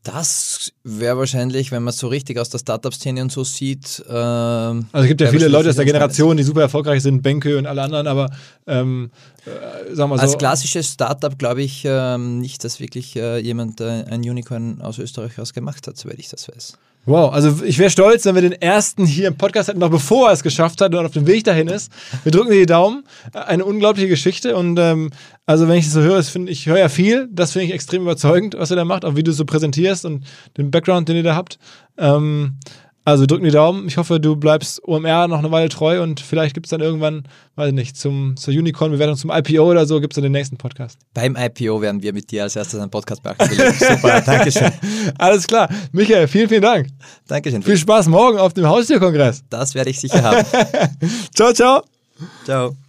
Das wäre wahrscheinlich, wenn man es so richtig aus der Startup-Szene und so sieht. Äh, also es gibt ja viele Leute aus der Generation, die super erfolgreich sind, Benke und alle anderen, aber ähm, äh, sagen wir so. Als klassisches Startup glaube ich ähm, nicht, dass wirklich äh, jemand äh, ein Unicorn aus Österreich aus gemacht hat, soweit ich das weiß. Wow, also ich wäre stolz, wenn wir den ersten hier im Podcast hätten, noch bevor er es geschafft hat und auf dem Weg dahin ist. Wir drücken dir die Daumen. Eine unglaubliche Geschichte und ähm, also wenn ich das so höre, find, ich höre ja viel, das finde ich extrem überzeugend, was er da macht, auch wie du so präsentierst und den Background, den ihr da habt. Ähm, Also drücken die Daumen. Ich hoffe, du bleibst OMR noch eine Weile treu und vielleicht gibt es dann irgendwann, weiß ich nicht, zum, zur Unicorn-Bewertung, zum IPO oder so, gibt es dann den nächsten Podcast. Beim IPO werden wir mit dir als erstes einen Podcast machen. Super, Dankeschön. Alles klar. Michael, vielen, vielen Dank. Dankeschön. Viel Spaß morgen auf dem Haustierkongress. Das werde ich sicher haben. ciao, ciao. Ciao.